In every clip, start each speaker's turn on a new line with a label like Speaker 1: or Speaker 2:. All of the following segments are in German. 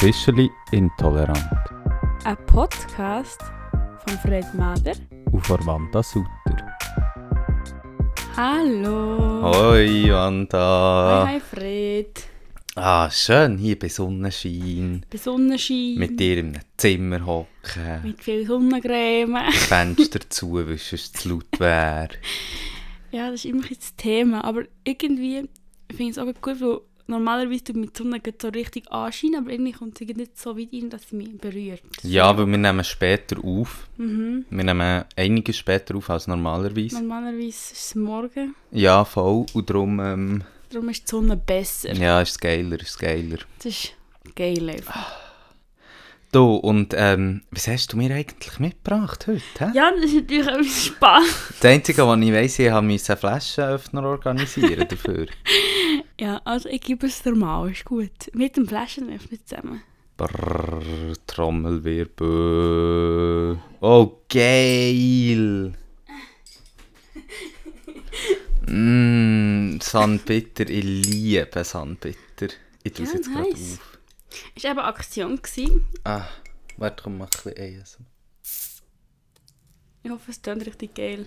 Speaker 1: Officially Intolerant
Speaker 2: Ein Podcast von Fred Mader.
Speaker 1: und von Wanda Sutter.
Speaker 2: Hallo.
Speaker 1: Hoi Wanda!
Speaker 2: Hi, hi Fred.
Speaker 1: Ah, schön hier bei Sonnenschein.
Speaker 2: Bei Sonnenschein.
Speaker 1: Mit dir in einem Zimmer hocken.
Speaker 2: Mit viel Sonnencreme.
Speaker 1: Fenster zu, weil es zu laut wäre.
Speaker 2: Ja, das ist immer ein das Thema. Aber irgendwie finde ich es auch gut, weil normalerweise tut mit die Sonne so richtig anscheinen, aber irgendwie kommt sie nicht so weit rein, dass sie mich berührt.
Speaker 1: Ja, weil wir nehmen später auf.
Speaker 2: Mhm.
Speaker 1: Wir nehmen einiges später auf als normalerweise.
Speaker 2: Normalerweise ist es morgen,
Speaker 1: Ja, voll. Und darum, ähm,
Speaker 2: darum ist die Sonne besser.
Speaker 1: ja, ist es geiler, ist es geiler.
Speaker 2: Das ist geil einfach.
Speaker 1: Du, und ähm, was hast du mir eigentlich mitgebracht heute? Hä?
Speaker 2: Ja, das ist natürlich etwas spannend.
Speaker 1: Das Einzige, was ich weiss, ich musste einen Flaschenöffner organisieren dafür.
Speaker 2: Ja, also ich gebe es dir mal, ist gut. Mit dem Flaschenöffner zusammen.
Speaker 1: Brrr, Trommelwirbel. Oh, geil! Mmm, Sandbitter, ich liebe Sandbitter. Ich tue es
Speaker 2: Ja,
Speaker 1: jetzt gerade
Speaker 2: nice.
Speaker 1: auf.
Speaker 2: Es war eben Aktion. Gewesen.
Speaker 1: Ah, warte, komm, mach ein bisschen ASMR.
Speaker 2: Ich hoffe, es klingt richtig geil.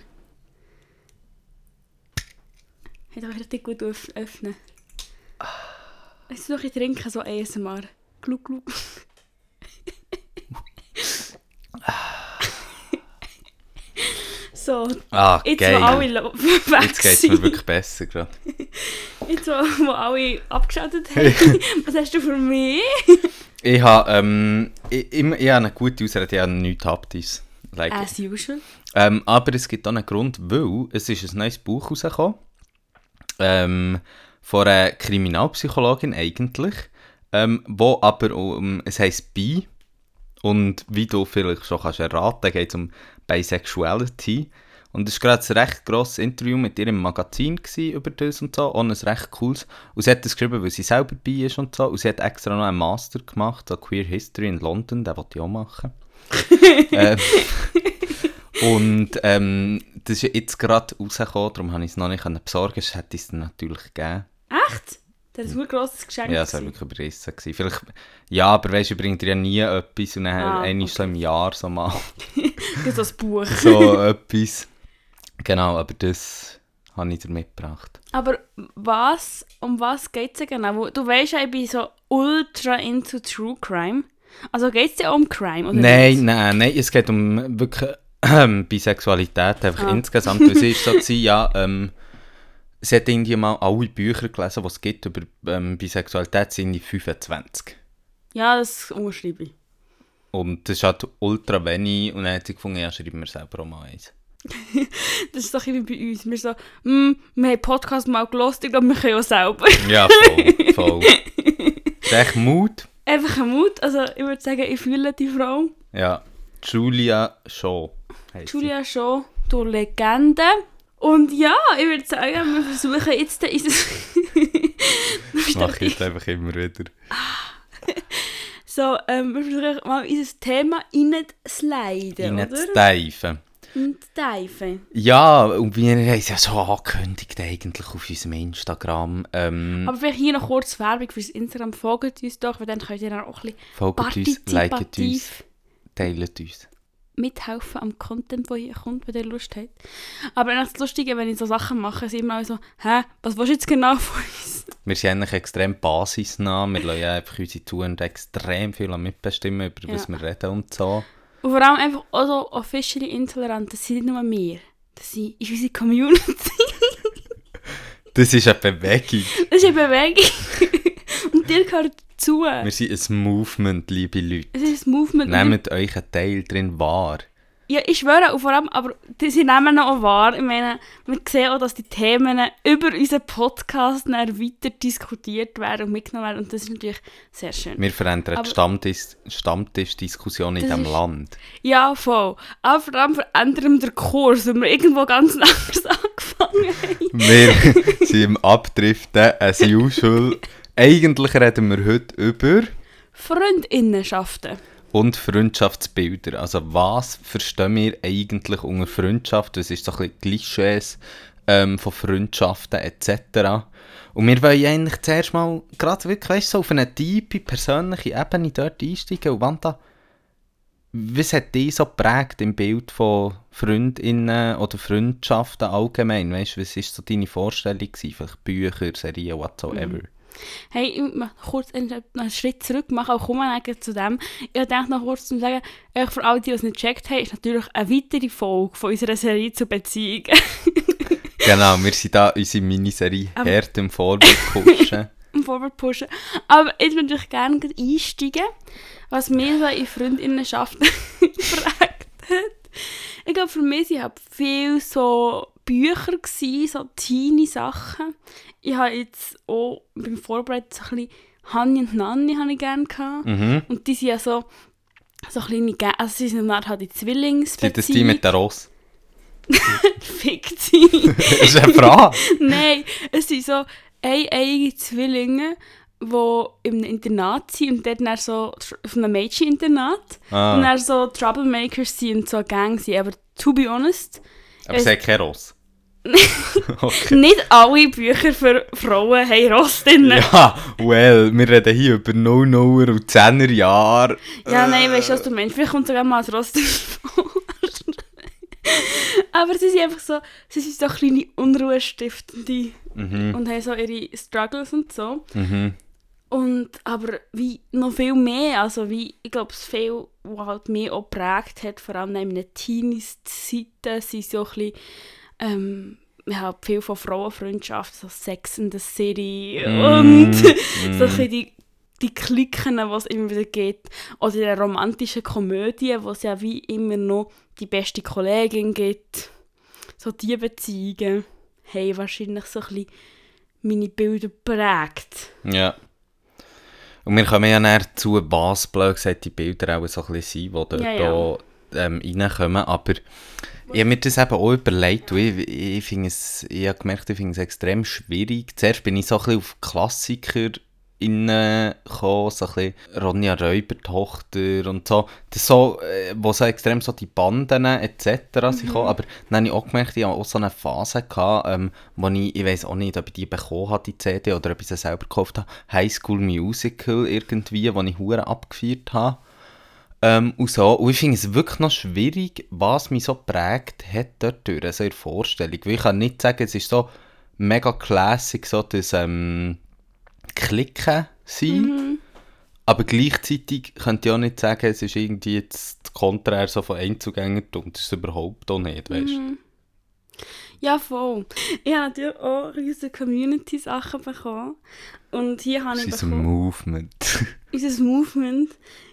Speaker 2: Hat euch richtig gut öff öffnen. Jetzt noch ein bisschen trinken, so ASMR. Gluck, gluck. so,
Speaker 1: Ah,
Speaker 2: jetzt
Speaker 1: geil.
Speaker 2: wo alle weg
Speaker 1: Jetzt geht es mir wirklich besser gerade.
Speaker 2: jetzt wo, wo alle abgeschaltet haben, was hast du für mich?
Speaker 1: Ich habe, ähm, ich, ich, ich habe eine gute Ausrede, ich habe nichts Haptis. Like,
Speaker 2: As usual.
Speaker 1: Ähm, aber es gibt auch einen Grund, weil es ist ein neues Buch rausgekommen. Ähm, von einer Kriminalpsychologin eigentlich. Ähm, wo aber um, es heisst Bi. Und wie du vielleicht schon kannst erraten, geht es um Bisexuality. Und es war gerade ein recht grosses Interview mit ihr im Magazin über das und so. Und ein recht cooles. Und sie hat das geschrieben, weil sie selber bi ist und so. Und sie hat extra noch einen Master gemacht, so Queer History in London. Den wollte ich auch machen. ähm, und ähm, das ist jetzt gerade rausgekommen, darum habe ich es noch nicht besorgen können. hätte ich es natürlich gegeben.
Speaker 2: Echt? Das war ein grosses Geschenk.
Speaker 1: Ja, es war wirklich überrissen. Gewesen. Vielleicht, ja, aber weißt du, bringt dir ja nie etwas und dann
Speaker 2: Ah,
Speaker 1: einmal so im Jahr so mal
Speaker 2: Das ist das Buch.
Speaker 1: so etwas. Genau, aber das habe ich dir mitgebracht.
Speaker 2: Aber was, um was geht es genau? Wo- Du weißt ja, ich bin so ultra into True Crime. Also geht es dir um Crime? Oder
Speaker 1: Nein,
Speaker 2: nicht?
Speaker 1: nein, nein, es geht um wirklich ähm, Bisexualität einfach
Speaker 2: Ah.
Speaker 1: insgesamt. Sie ist so ja, ähm, sie hat irgendwie mal alle Bücher gelesen, die es gibt über ähm, Bisexualität, sind die 25.
Speaker 2: Ja, das unterschreibe ich.
Speaker 1: Und das ist halt ultra wenig und dann hat sie gefunden, ja, schreiben wir selber auch mal eins.
Speaker 2: Das ist doch wie bei uns. Wir so, mm, wir haben Podcast mal gelost, ich glaube, wir können auch selber.
Speaker 1: Ja, voll, voll. Echt Mut.
Speaker 2: Einfach ein Mut. Also ich würde sagen, ich fühle die Frau.
Speaker 1: Ja, Julia Shaw heisst sie.
Speaker 2: Julia schon, du Legende. Und ja, ich würde sagen, wir versuchen jetzt unser...
Speaker 1: Das mache ich jetzt einfach immer wieder.
Speaker 2: so, ähm, wir versuchen mal unser Thema reinzusliden, oder?
Speaker 1: Reinzuteifen.
Speaker 2: Reinzuteifen.
Speaker 1: Ja, und wir haben es ja so angekündigt eigentlich auf unserem Instagram. Ähm,
Speaker 2: Aber vielleicht hier noch kurz Werbung fürs Instagram. Folgt uns doch, weil dann könnt ihr dann auch ein
Speaker 1: folgt uns, liket uns, teilt uns.
Speaker 2: Mithelfen am Content, der hier kommt, wenn ihr Lust habt. Aber ist das Lustige, wenn ich so Sachen mache, sind immer so, hä, was willst du jetzt genau von uns?
Speaker 1: Wir sind eigentlich extrem basisnah. Wir lassen einfach unsere Touren extrem viel mitbestimmen, über was
Speaker 2: Ja.
Speaker 1: wir reden und so.
Speaker 2: Und vor allem einfach auch so officially intolerant, das sind nicht nur wir. Das sind, ist unsere Community.
Speaker 1: Das ist eine Bewegung.
Speaker 2: Das ist eine Bewegung. Und dir gehört dazu.
Speaker 1: Wir sind ein Movement, liebe Leute.
Speaker 2: Es ist ein Movement.
Speaker 1: Nehmt euch einen Teil drin wahr.
Speaker 2: Ja, ich schwöre, und vor allem, aber sie nehmen auch wahr. Ich meine, wir sehen auch, dass die Themen über unseren Podcast dann weiter diskutiert werden und mitgenommen werden. Und das ist natürlich sehr schön.
Speaker 1: Wir verändern
Speaker 2: Aber-
Speaker 1: die Stammtisch, Stammtischdiskussion in diesem Land.
Speaker 2: Ja, voll. Aber vor allem verändern wir den Kurs, weil wir irgendwo ganz anders angefangen haben.
Speaker 1: Wir sind im Abdriften, as usual. Eigentlich reden wir heute über
Speaker 2: Freundinnenschaften.
Speaker 1: und Freundschaftsbilder. Also was verstehen wir eigentlich unter Freundschaft? Das ist so ein bisschen Klischees ähm, von Freundschaften etc. Und wir wollen eigentlich zuerst mal gerade wirklich weißt, so auf eine tiefe, persönliche Ebene dort einsteigen. Und Wanda, was hat dich so geprägt im Bild von Freundinnen oder Freundschaften allgemein? Weißt, was war so deine Vorstellung? Gewesen? Vielleicht Bücher, Serien, whatsoever.
Speaker 2: Mhm. Hey, ich möchte kurz einen, einen Schritt zurück machen, auch kommen zu dem. Ich denke noch kurz zu sagen, für alle, die es nicht gecheckt haben, ist natürlich eine weitere Folge von unserer Serie zu Beziehungen.
Speaker 1: genau, wir sind da unsere Miniserie hart im Vorwärts pushen.
Speaker 2: Im Vorwärts pushen. Aber ich würde natürlich gerne einsteigen, was mir so in Freundinnenschaften geprägt hat. Ich glaube, für mich waren viel so Bücher, gewesen, so teeny Sachen. Ich habe jetzt auch beim Vorbereiten so ein bisschen Hanni und Nanni habe ich gerne gehabt.
Speaker 1: Mhm.
Speaker 2: Und die sind ja so, so kleine, Ge also sie sind halt die Zwillingsbeziehung.
Speaker 1: Sind das die mit der Ross?
Speaker 2: Fick sie.
Speaker 1: das ist eine Frage.
Speaker 2: Nein, es sind so eineige Zwillinge, die im Internat sind und dort dann so auf einem Mädcheninternat
Speaker 1: Ah.
Speaker 2: und dann so Troublemakers sind und so Gang sind. Aber to be honest,
Speaker 1: Aber sie hat keine Ross. okay.
Speaker 2: nicht alle Bücher für Frauen haben Ross drin. Ja,
Speaker 1: Ja, well, wir reden hier über 00er und 10er Jahre.
Speaker 2: nein, weißt du, was du meinst? Vielleicht kommt sogar mal ein Ross davor. Aber sie sind einfach so, sie sind so kleine Unruhestiftende
Speaker 1: Mhm,
Speaker 2: und haben so ihre Struggles und so.
Speaker 1: mhm.
Speaker 2: Und, aber wie noch viel mehr, also wie, ich glaube, es viel, was halt mehr auch geprägt hat, vor allem in den Teenies-Zeiten, sind so ein bisschen, ähm, ich habe viel von Frauenfreundschaft, so Sex in the City
Speaker 1: Mm,
Speaker 2: und so ein
Speaker 1: mm.
Speaker 2: die, die Klicken, die es immer wieder gibt. Oder in der romantischen Komödie, wo es ja wie immer noch die beste Kollegin gibt. So diese Beziehungen haben wahrscheinlich so ein bisschen meine Bilder geprägt.
Speaker 1: Ja. Und wir kommen ja näher zu, was blöd gesagt die Bilder auch so ein bisschen sind, die dort
Speaker 2: Ja, ja.
Speaker 1: ähm, reinkommen. Aber ich habe mir das eben auch überlegt. und Ich, ich, es, ich habe gemerkt, ich finde es extrem schwierig. Zuerst bin ich so ein bisschen auf Klassiker gekommen, so ein bisschen Ronja Räuber, Tochter und so. Das so, äh, wo so extrem so die Banden etc. sind gekommen. Aber dann habe ich auch gemerkt, ich hatte auch so eine Phase, gehabt, ähm, wo ich, ich weiß auch nicht, ob ich die bekommen habe, die CD, oder ob ich sie selber gekauft habe, High School Musical irgendwie, wo ich hure abgefeiert habe. Ähm, und so. Und ich finde es wirklich noch schwierig, was mich so prägt hat dort durch, also in der Vorstellung. Weil ich kann nicht sagen, es ist so mega classic, so das ähm, Klicken sein.
Speaker 2: Mhm.
Speaker 1: Aber gleichzeitig könnte ich auch nicht sagen, es ist irgendwie jetzt das Konträr so von Einzugängertum. Das ist überhaupt auch nicht, weißt du?
Speaker 2: Mhm. Ja, voll. Ich habe natürlich auch riesige Community-Sachen bekommen. Und hier habe ich
Speaker 1: ist ein
Speaker 2: bekommen,
Speaker 1: Movement.
Speaker 2: unser Movement,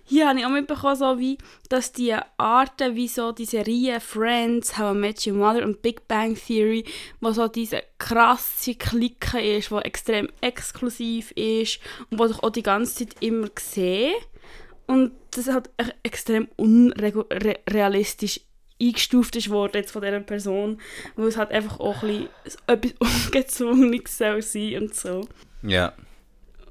Speaker 2: hier habe ich auch mitbekommen, so wie, dass die Arten, wie so die Serien Friends, How I Met Your Mother und Big Bang Theory, wo so diese krasse Clique ist, wo extrem exklusiv ist und wo ich auch die ganze Zeit immer sehe. Und das halt echt extrem unrealistisch eingestuft worden jetzt von dieser Person, weil es halt einfach auch ein bisschen etwas Ungezwungenes soll und so.
Speaker 1: ja.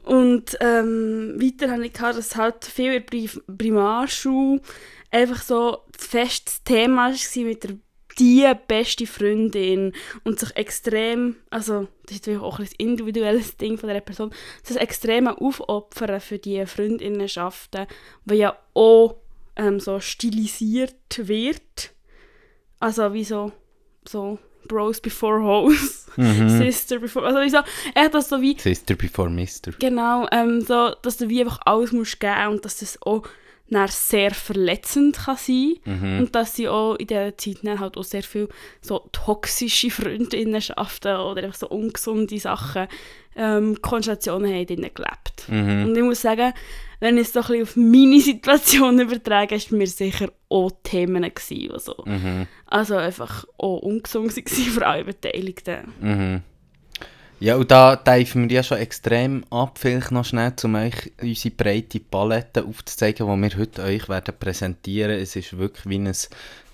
Speaker 2: Und ähm, weiter habe ich gehabt, dass halt viel in der Pri Primarschule einfach so das Thema war mit der die beste Freundin und sich extrem, also das ist natürlich auch ein individuelles Ding von dieser Person, sich extrem aufopfern für die Freundinnenschaften, die ja auch ähm, so stilisiert wird. Also wie so, so Bros before Hoes,
Speaker 1: Mhm.
Speaker 2: Sister before, also wie so, echt das so wie
Speaker 1: Sister before Mister.
Speaker 2: Genau, ähm, so, dass du wie einfach alles musst geben und dass das auch dann sehr verletzend kann sein
Speaker 1: Mhm.
Speaker 2: und dass sie auch in dieser Zeit dann halt auch sehr viel so toxische Freundinnenschaften oder einfach so ungesunde Sachen, ähm, Konstellationen haben drinnen gelebt.
Speaker 1: Mhm.
Speaker 2: Und ich muss sagen, wenn ich es so ein auf meine Situation übertrage, ist mir sicher auch Themen gewesen, die so,
Speaker 1: Mhm.
Speaker 2: also einfach auch ungesund waren für alle Beteiligten.
Speaker 1: Mhm. Ja, und da teifen wir ja schon extrem ab, vielleicht noch schnell, um euch unsere breite Palette aufzuzeigen, die wir heute euch werden präsentieren. Es ist wirklich wie ein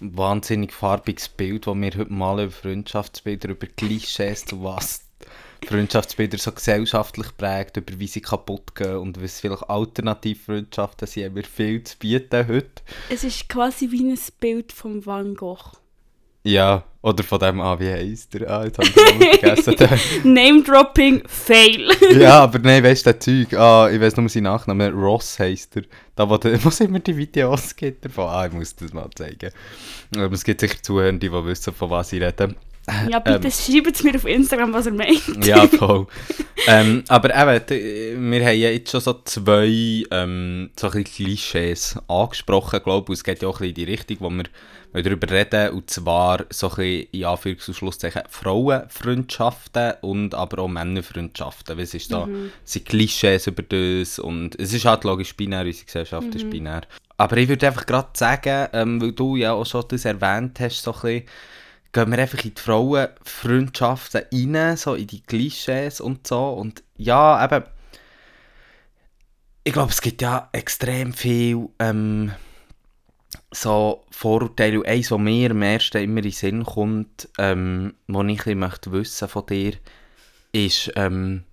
Speaker 1: wahnsinnig farbiges Bild, das wir heute malen über Freundschaftsbilder, über Klischees, zu was Freundschaftsbilder so gesellschaftlich prägt, über wie sie kaputt gehen und was vielleicht Alternativfreundschaften sind, haben wir viel zu bieten heute.
Speaker 2: Es ist quasi wie ein Bild von Van Gogh.
Speaker 1: Ja, oder von dem, ah, wie heisst der? Ah, jetzt habe ich vergessen.
Speaker 2: Name-Dropping, fail.
Speaker 1: ja, aber nein, weißt du, der Zeug, ah, ich weiß nur seinen Nachnamen, Ross heisst er. Da, wo, der, wo es immer die Videos gibt davon. Ah, ich muss das mal zeigen. Aber es gibt sicher Zuhörer, die wissen, von was ich rede.
Speaker 2: Ja, bitte
Speaker 1: Ähm.
Speaker 2: schreibt es mir auf Instagram, was er meint.
Speaker 1: Ja, voll. ähm, aber eben, wir haben ja jetzt schon so zwei ähm, so ein Klischees angesprochen, glaube ich. Es geht ja auch ein bisschen in die Richtung, wo wir, wir darüber reden. Und zwar so ein bisschen, in Anführungs- und Schlusszeichen, Frauenfreundschaften und aber auch Männerfreundschaften. Weil Es ist so, es sind Klischees über das und es ist halt logisch binär, unsere Gesellschaft ist binär. Aber ich würde einfach gerade sagen, ähm, weil du ja auch schon das erwähnt hast, so ein bisschen, gehen wir einfach in die Frauenfreundschaften rein, so in die Klischees und so. Und ja, eben, ich glaube, es gibt ja extrem viel ähm, so Vorurteile. Und eins, was mir am ersten immer in den Sinn kommt, ähm, was ich ein möchte wissen von dir, ist ähm,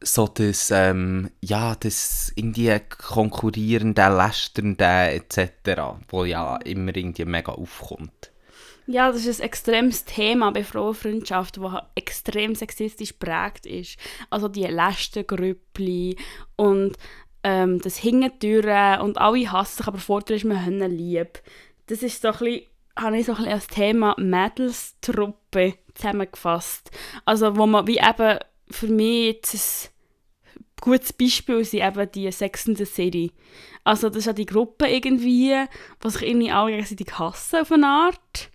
Speaker 1: so das, ähm, ja, das irgendwie konkurrierende, lästernde etc., wo ja immer irgendwie mega aufkommt.
Speaker 2: Ja, das ist ein extremes Thema bei Frauenfreundschaft, das extrem sexistisch geprägt ist. Also die Lästergrüppli und ähm, das Hingentüren und alle hassen sich, aber vorher ist man ihnen lieb. Das ist so ein habe ich so ein bisschen als Thema Mädelstruppe zusammengefasst. Also wo man wie eben für mich jetzt ein gutes Beispiel sind eben die Sex in the City. Also das ist ja die Gruppe irgendwie, die sich irgendwie alle gegenseitig hassen auf eine Art.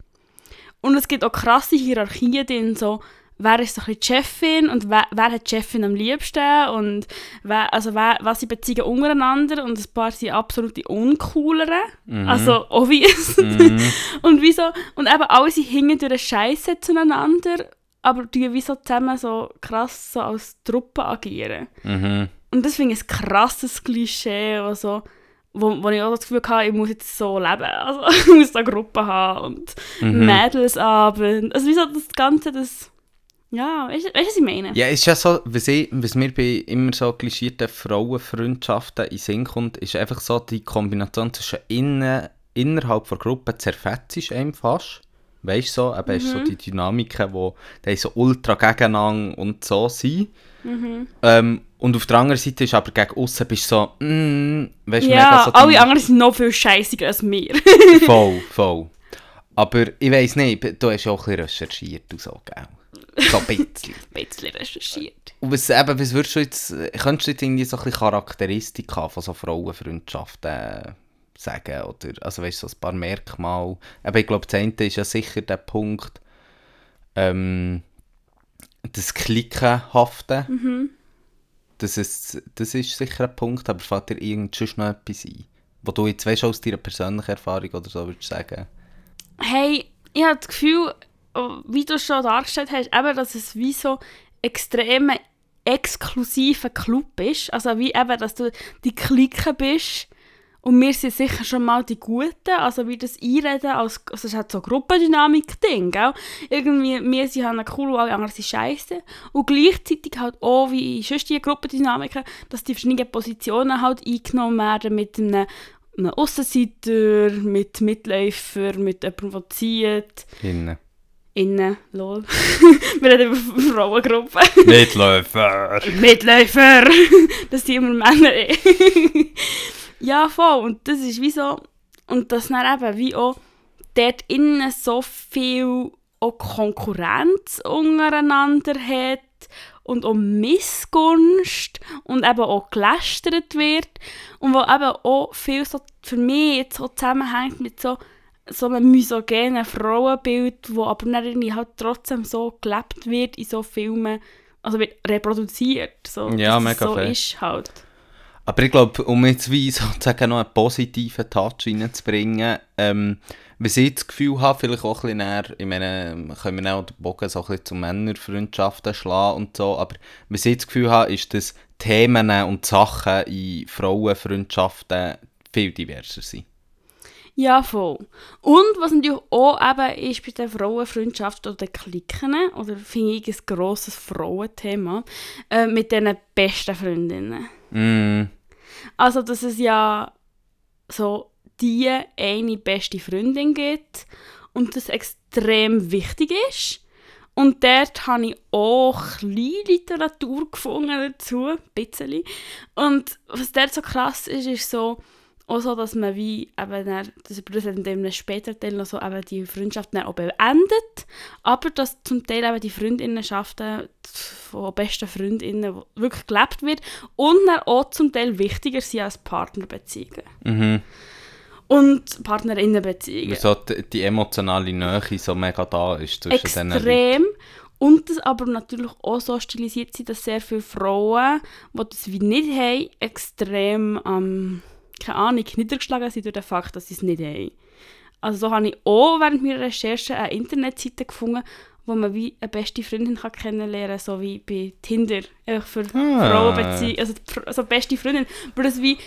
Speaker 2: Und es gibt auch krasse Hierarchien drin, so wer ist so ein bisschen die Chefin und wer, wer hat die Chefin am liebsten und wer, also wer, was sie beziehen untereinander und ein paar sind absolute uncoolere, also obvious. und wieso, und eben alle sind hinten durch Scheiße zueinander, aber die wie so zusammen so krass so als Truppe agieren.
Speaker 1: Mhm.
Speaker 2: Und das finde ich ein krasses Klischee, also, wo, wo ich auch das Gefühl hatte, ich muss jetzt so leben. Also ich muss da eine Gruppe haben und
Speaker 1: Mhm.
Speaker 2: Mädelsabend. Also wieso das Ganze, das... Ja, weißt du, was ich meine?
Speaker 1: Ja, es ist ja so, was, ich, was mir bei immer so klischierten Frauenfreundschaften in Sinn kommt, ist einfach so die Kombination zwischen innen, innerhalb der Gruppe zerfetzt ist einem fast. Weißt du so, eben ist so die Dynamiken, wo die so ultra gegeneinander und so sind. Ähm, und auf der anderen Seite ist aber gegen außen bist du so, mm, weißt du,
Speaker 2: Ja,
Speaker 1: so
Speaker 2: alle anderen sind noch viel scheißiger als wir.
Speaker 1: Voll, voll. Aber ich weiss nicht, du hast ja auch ein bisschen recherchiert und so, gell? So ein bisschen.
Speaker 2: ein bisschen recherchiert.
Speaker 1: Und was, eben, was würdest du jetzt, könntest du jetzt irgendwie so ein bisschen Charakteristika von so Frauenfreundschaften äh, sagen? Oder, also weißt du, so ein paar Merkmale. Aber ich glaube, das eine ist ja sicher der Punkt, ähm, das Klickenhafte. Das, ist, das ist sicher ein Punkt, aber fällt dir irgend sonst noch etwas ein? Wo du jetzt weißt, aus deiner persönlichen Erfahrung oder so würdest sagen?
Speaker 2: Hey, ich habe das Gefühl, wie du es schon dargestellt hast, eben, dass es wie so extrem exklusiver Club ist. Also wie eben, dass du die Clique bist. Und wir sind sicher schon mal die Guten, also wie das Einreden, als, also es hat so Gruppendynamik-Ding, gell? Irgendwie, wir sind halt cool und alle anderen sind scheiße. Und gleichzeitig halt auch, wie sonst die Gruppendynamiken, dass die verschiedenen Positionen halt eingenommen werden mit einem, einem Aussenseiter, mit Mitläufer, mit jemandem, der zieht.
Speaker 1: Innen.
Speaker 2: Innen, lol. Wir reden über Frauengruppen.
Speaker 1: Mitläufer!
Speaker 2: Mitläufer! das sind immer Männer. eh. Ja, voll. Und das ist wie so. Und das dann eben wie auch dort innen so viel auch Konkurrenz untereinander hat und auch Missgunst und eben auch gelästert wird und wo eben auch viel so für mich jetzt so zusammenhängt mit so so einem misogenen Frauenbild, wo aber dann irgendwie halt trotzdem so gelebt wird in so Filmen, also wird reproduziert, so,
Speaker 1: Ja,
Speaker 2: dass
Speaker 1: mega
Speaker 2: so
Speaker 1: fair.
Speaker 2: ist halt.
Speaker 1: Aber ich glaube, um jetzt wie sozusagen noch einen positiven Touch reinzubringen, ähm, was ich das Gefühl habe, vielleicht auch ein bisschen näher, ich meine, können wir auch den Bogen so ein bisschen zu Männerfreundschaften schlagen und so, aber was ich das Gefühl habe, ist, dass Themen und Sachen in Frauenfreundschaften viel diverser sind.
Speaker 2: Ja, voll. Und was natürlich auch eben ist bei der Frauenfreundschaft oder den Klicken, oder finde ich ein grosses Frauenthema, äh, mit diesen besten Freundinnen.
Speaker 1: Mm,
Speaker 2: Also, dass es ja so die eine beste Freundin gibt und das extrem wichtig ist. Und dort habe ich auch kleine Literatur gefunden dazu, ein bisschen. Und was dort so krass ist, ist so, auch so, dass man wie eben dann, das das in einem späteren Teil noch so eben die Freundschaft dann auch beendet, aber dass zum Teil eben die Freundinnenschaften von besten Freundinnen wirklich gelebt wird und dann auch zum Teil wichtiger sind als Partnerbeziehungen.
Speaker 1: Mhm.
Speaker 2: Und Partnerinnenbeziehungen.
Speaker 1: So die, die emotionale Nähe so mega da ist zwischen diesen Leuten.
Speaker 2: Extrem. Und das aber natürlich auch so stilisiert sind, dass sehr viele Frauen, die das wie nicht haben, extrem, ähm, keine Ahnung, niedergeschlagen sind durch den Fakt, dass sie es nicht haben. Also so habe ich auch während meiner Recherche eine Internetseite gefunden, wo man wie eine beste Freundin kann kennenlernen kann, so wie bei Tinder, einfach für
Speaker 1: Ah.
Speaker 2: Frauenbeziehungen, also, also beste Freundin, weil das wie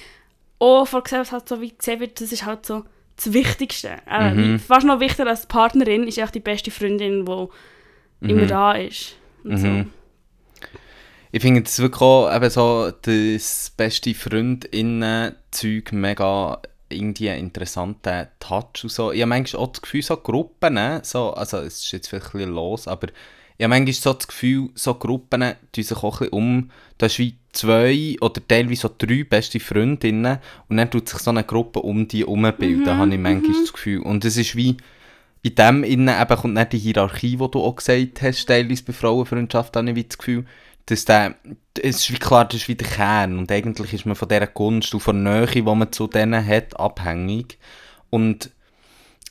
Speaker 2: auch von Gesellschaft so wie gesehen wird, das ist halt so das Wichtigste. Äh,
Speaker 1: Mhm.
Speaker 2: fast noch wichtiger als Partnerin ist echt die beste Freundin, die immer da ist. Und so.
Speaker 1: Mhm. Ich finde das wirklich auch eben so das beste Freundinnen-Zeug mega irgendwie interessanten Touch und so. Ich habe manchmal auch das Gefühl, so Gruppen, so, also es ist jetzt vielleicht ein bisschen los, aber ich habe manchmal so das Gefühl, so Gruppen tun sich auch ein bisschen um, da ist wie zwei oder teilweise so drei beste Freundinnen und dann tut sich so eine Gruppe um die herumbilden,
Speaker 2: Mhm,
Speaker 1: habe ich manchmal das Gefühl. Und es ist wie, in dem innen eben kommt nicht die Hierarchie, die du auch gesagt hast, teilweise bei Frauenfreundschaft, habe ich wie das Gefühl, dass der, es ist wie klar, das ist wie der Kern und eigentlich ist man von dieser Gunst und von der Nähe, die man zu denen hat, abhängig. Und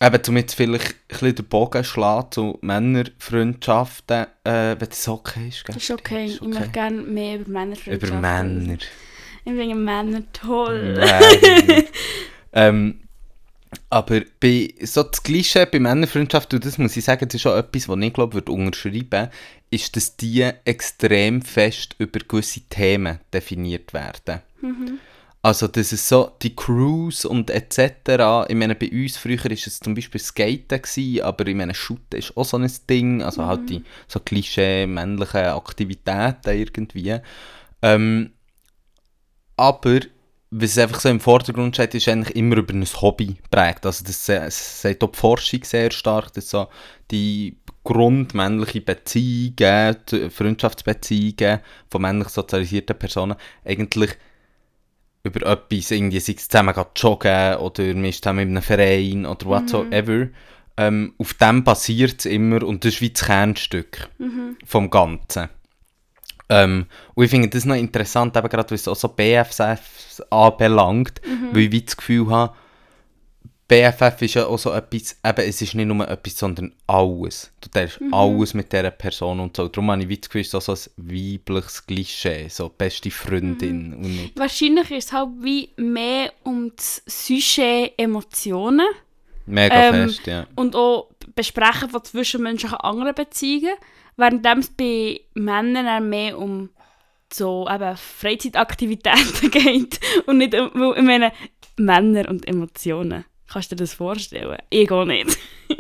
Speaker 1: eben, um jetzt vielleicht ein bisschen den Bogen schlagen zu Männerfreundschaften, äh, wenn das okay ist, gell?
Speaker 2: Das ist okay.
Speaker 1: Ist
Speaker 2: Ich möchte gerne mehr über Männer
Speaker 1: Über Männer.
Speaker 2: Ich finde Männer toll.
Speaker 1: Ähm, aber bei so das Klischee bei Männerfreundschaft, und das muss ich sagen, das ist auch etwas, was ich glaube, würde unterschreiben, ist, dass die extrem fest über gewisse Themen definiert werden. Also, dass es so die Crews und etc. Ich meine, bei uns früher war es zum Beispiel Skaten, gewesen, aber ich meine, Shooten ist auch so ein Ding. Also halt die so Klischee männlichen Aktivitäten irgendwie. Ähm, aber was einfach so im Vordergrund steht, ist eigentlich immer über ein Hobby prägt. Also das, sagt auch die Forschung sehr stark, dass so die grundmännliche Beziehungen, Freundschaftsbeziehungen von männlich sozialisierten Personen eigentlich über etwas, irgendwie, sei es zusammen joggen oder man ist zusammen in einem Verein oder whatsoever, ähm, auf dem basiert es immer und das ist wie das Kernstück vom Ganzen. Ähm, und ich finde das noch interessant, eben gerade was auch so BFF anbelangt, weil ich das Gefühl habe, BFF ist ja auch so etwas, eben, es ist nicht nur etwas, sondern alles. Du darfst alles mit dieser Person und so. Darum habe ich das Gefühl, es ist so so ein weibliches Klischee, so beste Freundin und nicht...
Speaker 2: Wahrscheinlich ist es halt wie mehr um das Sujet Emotionen
Speaker 1: Mega
Speaker 2: Ähm,
Speaker 1: fest, ja.
Speaker 2: und auch Besprechen von zwischenmenschlichen anderen Beziehungen, während es bei Männern mehr um so eben Freizeitaktivitäten geht und nicht um, ich meine, Männer und Emotionen. Kannst du dir das vorstellen? Ich auch nicht.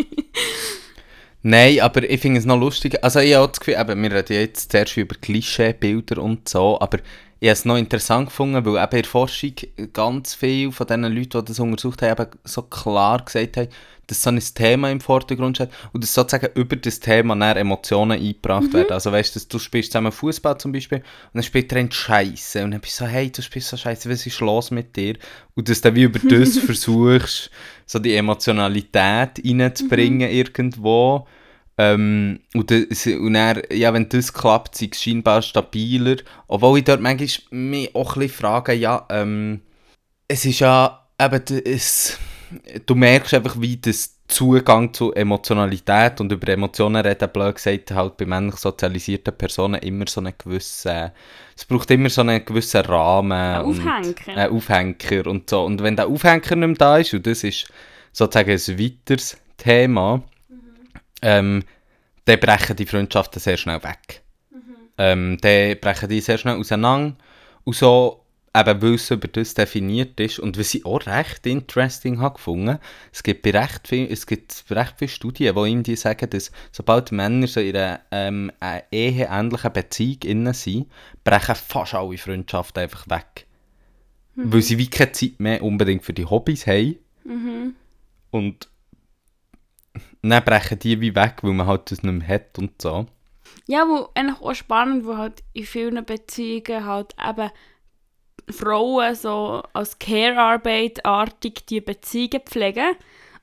Speaker 1: Nein, aber ich finde es noch lustig. Also ich habe das Gefühl, eben, wir reden jetzt zuerst über Klischeebilder und so, aber ich habe es noch interessant gefunden, weil eben in der Forschung ganz viele von den Leuten, die das untersucht haben, eben so klar gesagt haben, dass so ein Thema im Vordergrund steht und dass sozusagen über das Thema dann Emotionen eingebracht werden. Also weißt du, du spielst zusammen Fußball zum Beispiel und dann spielt er Scheiße und dann bist du so, hey, du spielst so Scheiße, was ist los mit dir? Und dass du dann wie über das versuchst, so die Emotionalität reinzubringen irgendwo. Ähm, und, das, und dann, ja, wenn das klappt, sind es scheinbar stabiler. Obwohl ich dort manchmal mich auch ein bisschen frage, ja, ähm, es ist ja eben, es, du merkst einfach, wie das Zugang zu Emotionalität und über Emotionen reden, blöd gesagt, halt bei männlich sozialisierten Personen immer so einen gewissen, es braucht immer so einen gewissen Rahmen.
Speaker 2: Ein
Speaker 1: und-
Speaker 2: Aufhänger.
Speaker 1: Ein Aufhänger und so. Und wenn der Aufhänger nicht mehr da ist, und das ist sozusagen ein weiteres Thema, ähm, dann brechen die Freundschaften sehr schnell weg. Ähm, dann brechen die sehr schnell auseinander. Und so, eben weil es über das definiert ist, und was ich auch recht interesting habe gefunden, es gibt, recht viel, es gibt recht viele Studien, die irgendwie sagen, dass sobald Männer so in einer ähm, eheähnlichen Beziehung innen sind, brechen fast alle Freundschaften einfach weg. Weil sie wie keine Zeit mehr unbedingt für die Hobbys haben. Und dann brechen die wie weg, weil man halt das nicht mehr hat und so.
Speaker 2: Ja, wo eigentlich auch spannend, wo halt in vielen Beziehungen halt eben Frauen so als Care-Arbeit artig die Beziehungen pflegen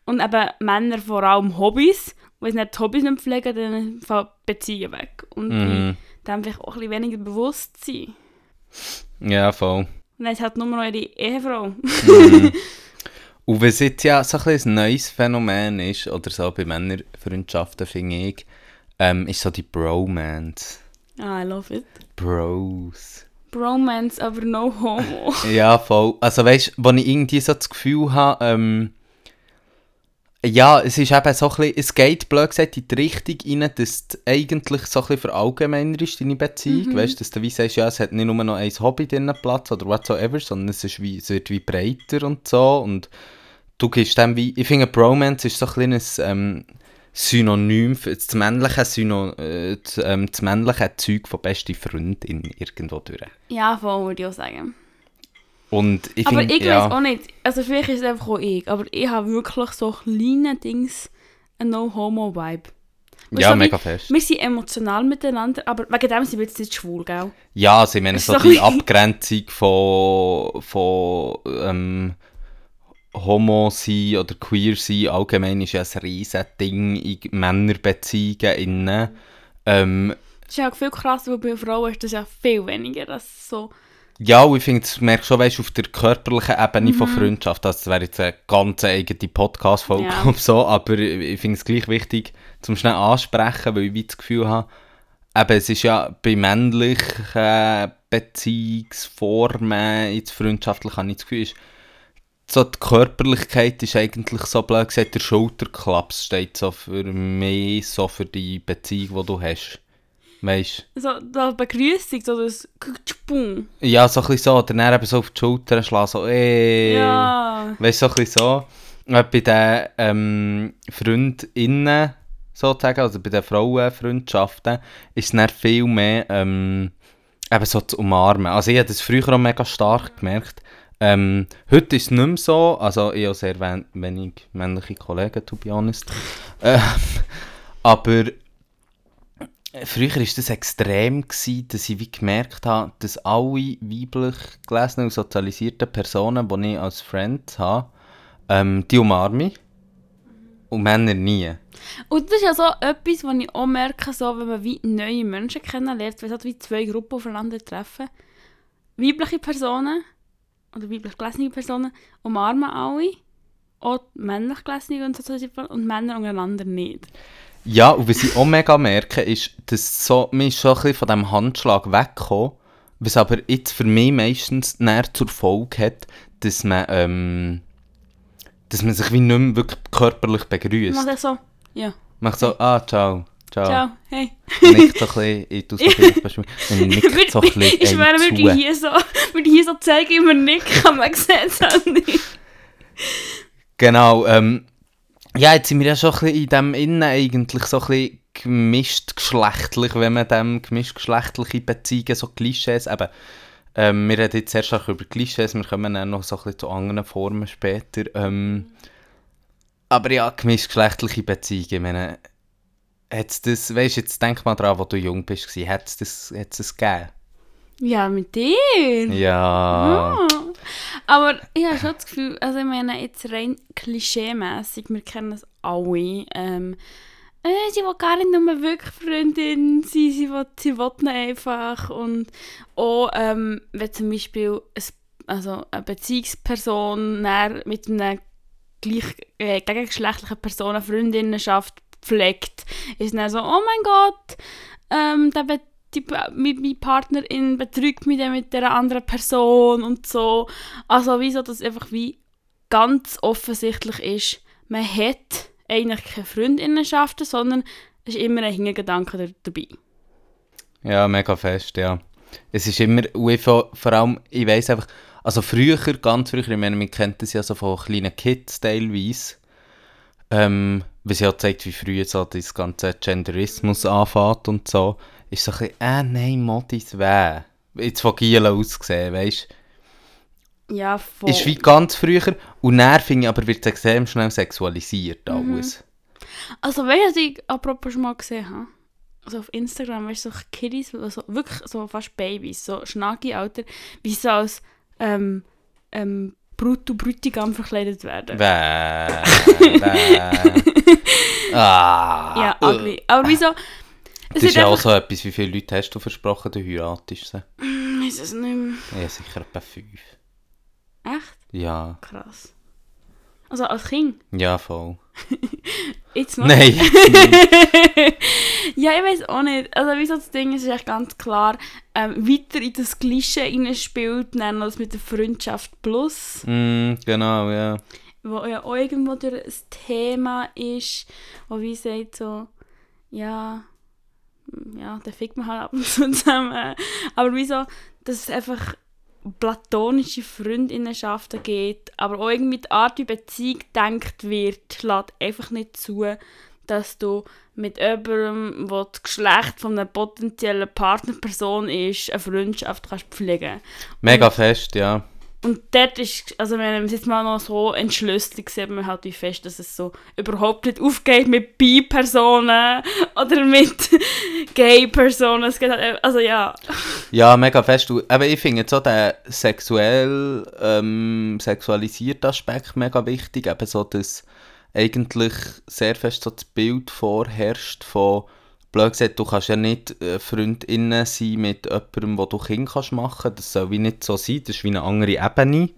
Speaker 2: und eben Männer vor allem Hobbys. Wenn sie nicht die Hobbys nicht pflegen, dann fallen die Beziehungen weg. Und
Speaker 1: Mhm.
Speaker 2: dann vielleicht auch ein bisschen weniger bewusst sein.
Speaker 1: Ja, voll.
Speaker 2: Und dann ist halt nur noch ihre Ehefrau.
Speaker 1: Mhm. Und was jetzt ja so ein, neues Phänomen ist, oder so bei Männerfreundschaften, finde ich, ähm, ist so die Bromance.
Speaker 2: ah, I love it.
Speaker 1: Bros.
Speaker 2: Bromance, aber no homo.
Speaker 1: Ja, voll. Also weißt du, wo ich irgendwie so das Gefühl habe, ähm, ja, es ist eben so ein bisschen, es geht blöd gesagt in die Richtung rein, dass du eigentlich so ein bisschen verallgemeiner ist, deine Beziehung. Weißt du, dass du wie sagst, ja, es hat nicht nur noch ein Hobby drin Platz oder whatsoever, sondern es, ist wie, es wird wie breiter und so. Und du gibst dem wie, ich finde, Bromance ist so ein kleines ähm, Synonym für das männliche, Syno, äh, das, ähm, das männliche Zeug von beste Freundin irgendwo durch.
Speaker 2: ja, voll, würde ich auch sagen.
Speaker 1: Und ich
Speaker 2: aber
Speaker 1: finde,
Speaker 2: ich
Speaker 1: ja,
Speaker 2: weiß auch nicht, also vielleicht ist es einfach auch ich, aber ich habe wirklich so kleine Dings, ein No-Homo-Vibe.
Speaker 1: Ja,
Speaker 2: wie-
Speaker 1: mega fest.
Speaker 2: Wir sind emotional miteinander, aber wegen dem sind wir jetzt nicht schwul, gell?
Speaker 1: Ja, also ich meine, so
Speaker 2: doch
Speaker 1: die Abgrenzung von, von ähm, Homo sein oder queer sein allgemein ist ja ein riesen Ding in Männerbeziehungen innen. Ähm,
Speaker 2: Das ist ja viel krasser, weil bei Frauen ist das ja viel weniger als so.
Speaker 1: ja, und ich finde, das merkst schon, weißt, auf der körperlichen Ebene
Speaker 2: Mhm.
Speaker 1: von Freundschaft, also das wäre jetzt eine ganz eigene Podcast-Folge
Speaker 2: Ja.
Speaker 1: oder so, aber ich, ich finde es gleich wichtig, zum schnell ansprechen, weil ich wie das Gefühl habe, eben, es ist ja bei männlichen Beziehungsformen, jetzt freundschaftlich habe ich das Gefühl, ist, so die Körperlichkeit ist eigentlich so blöd gesagt, der Schulterklaps steht so für mich, so für die Beziehung, die du hast. Weißt
Speaker 2: So, da Begrüßung, so das Boom.
Speaker 1: Ja, so ein bisschen so, oder dann eben so auf die Schulter schlagen, so, ey.
Speaker 2: Ja.
Speaker 1: Weißt du, so ein bisschen so. Bei den ähm, Freundinnen, sozusagen, also bei den Frauenfreundschaften, ist es dann viel mehr ähm, eben so zu umarmen. Also ich habe das früher auch mega stark gemerkt. Ähm, heute ist es nicht mehr so, also ich habe sehr wen wenig männliche Kollegen, to be honest. Ähm, aber früher war das extrem, gewesen, dass ich wie gemerkt habe, dass alle weiblich gelesenen und sozialisierten Personen, die ich als Friend habe, ähm, die umarme. Und Männer nie.
Speaker 2: Und das ist ja so etwas, was ich auch merke, so, wenn man wie neue Menschen kennenlernt, wenn halt wie zwei Gruppen aufeinandertreffen. Weibliche Personen oder weiblich gelesene Personen umarmen alle, auch männlich gelesene und Personen, und Männer untereinander nicht.
Speaker 1: Ja, und was ich auch mega merke, ist, dass so, man ist schon ein bisschen von diesem Handschlag weggekommen, was aber jetzt für mich meistens näher zur Folge hat, dass man, ähm, dass man sich wie nicht mehr wirklich körperlich
Speaker 2: Ich
Speaker 1: begrüßt.
Speaker 2: das so, ja,
Speaker 1: Man so, ah, ciao, ciao.
Speaker 2: ciao, hey.
Speaker 1: Nickt so ein bisschen, ich tue man nickt so ein bisschen
Speaker 2: ich schwöre, würde ich hier so, würde hier so zeigen, immer nicken, aber man sieht es halt nicht.
Speaker 1: Genau, ähm, ja, jetzt sind wir ja schon ein bisschen in dem Innen eigentlich so ein bisschen gemischt geschlechtlich, wenn man dem gemischt geschlechtliche Beziehungen, so Klischees, eben, ähm, wir reden jetzt sehr stark über Klischees, wir kommen dann noch so ein bisschen zu anderen Formen später, ähm, aber ja, gemischt geschlechtliche Beziehungen, ich meine, hat's das, weißt du, jetzt denk mal dran, wo du jung bist, hat es das, hat's das gegeben?
Speaker 2: Ja, mit dir.
Speaker 1: Ja,
Speaker 2: Ah. Aber ich habe schon das Gefühl, also ich meine, jetzt rein klischeemässig, wir kennen es alle. Ähm, äh, sie will gar nicht nur wirklich Freundin sein, sie will, sie will einfach. Und auch, ähm, wenn zum Beispiel ein, also eine Beziehungsperson mit einer gleich, äh, gegengeschlechtlichen Person eine Freundinnenschaft pflegt, ist dann so, oh mein Gott, ähm, der be die, mit meine Partnerin betrügt mich dann mit der anderen Person und so. Also wieso das einfach wie ganz offensichtlich ist, man hat eigentlich keine Freundinnenschaften, sondern es ist immer ein Hintergedanke da- dabei.
Speaker 1: Ja, mega fest, ja. Es ist immer, vor, vor allem, ich weiss einfach, also früher, ganz früher, ich meine, man kennt das ja so von kleinen Kids teilweise, ähm, was ja zeigt, wie früh so das ganze Genderismus anfängt und so, ist so ein bisschen, äh, nein, Modis weh. Jetzt von Gielen aus gesehen, weißt
Speaker 2: Ja, voll.
Speaker 1: Ist wie ganz früher, und dann finde ich aber, wird es extrem schnell sexualisiert alles.
Speaker 2: Also, weißt du, ich apropos schon mal gesehen habe? Also auf Instagram, weißt du, so Kiddies, also wirklich so fast Babys, so Schnaggi, Alter, wie sie als ähm, ähm, Brut und Brütigam verkleidet werden.
Speaker 1: Bäh, bäh. ah.
Speaker 2: Ja, ugly. Aber wieso?
Speaker 1: Das ist ja auch so etwas, wie viele Leute hast du versprochen, du heiratest sie?
Speaker 2: Ich weiß es nicht mehr.
Speaker 1: Ja, sicher etwa fünf.
Speaker 2: Echt?
Speaker 1: Ja,
Speaker 2: Krass. Also als Kind?
Speaker 1: ja, voll.
Speaker 2: Jetzt noch?
Speaker 1: Nein.
Speaker 2: ja, ich weiß auch nicht. Also wieso das Ding ist, ist echt ganz klar, ähm, weiter in das Klischee hineinspielt, nennen das mit der Freundschaft Plus,
Speaker 1: mm, genau, ja.
Speaker 2: wo ja auch irgendwo durch ein Thema ist, wo wie sagt so, ja, ja, der fickt man halt ab und zu zusammen. Aber wieso, dass es einfach platonische Freundinnenschaften geht, aber auch irgendwie die Art, wie Beziehung gedacht wird, lässt einfach nicht zu, dass du mit jemandem, der das Geschlecht von einer potenziellen Partnerperson ist, eine Freundschaft kannst pflegen
Speaker 1: Mega fest, ja.
Speaker 2: Und dort ist, also wenn man es jetzt mal noch so entschlüsselt, sieht man halt wie fest, dass es so überhaupt nicht aufgeht mit Bi-Personen oder mit Gay-Personen. Es geht halt, also ja.
Speaker 1: Ja, mega fest. Aber ich finde jetzt auch den sexuell ähm, sexualisierten Aspekt mega wichtig. Eben so, dass eigentlich sehr fest so das Bild vorherrscht von, blöd gesagt, du kannst ja nicht äh, Freundinnen sein mit jemandem, wo du Kinder kannst machen. Das soll wie nicht so sein. Das ist wie eine andere Ebene.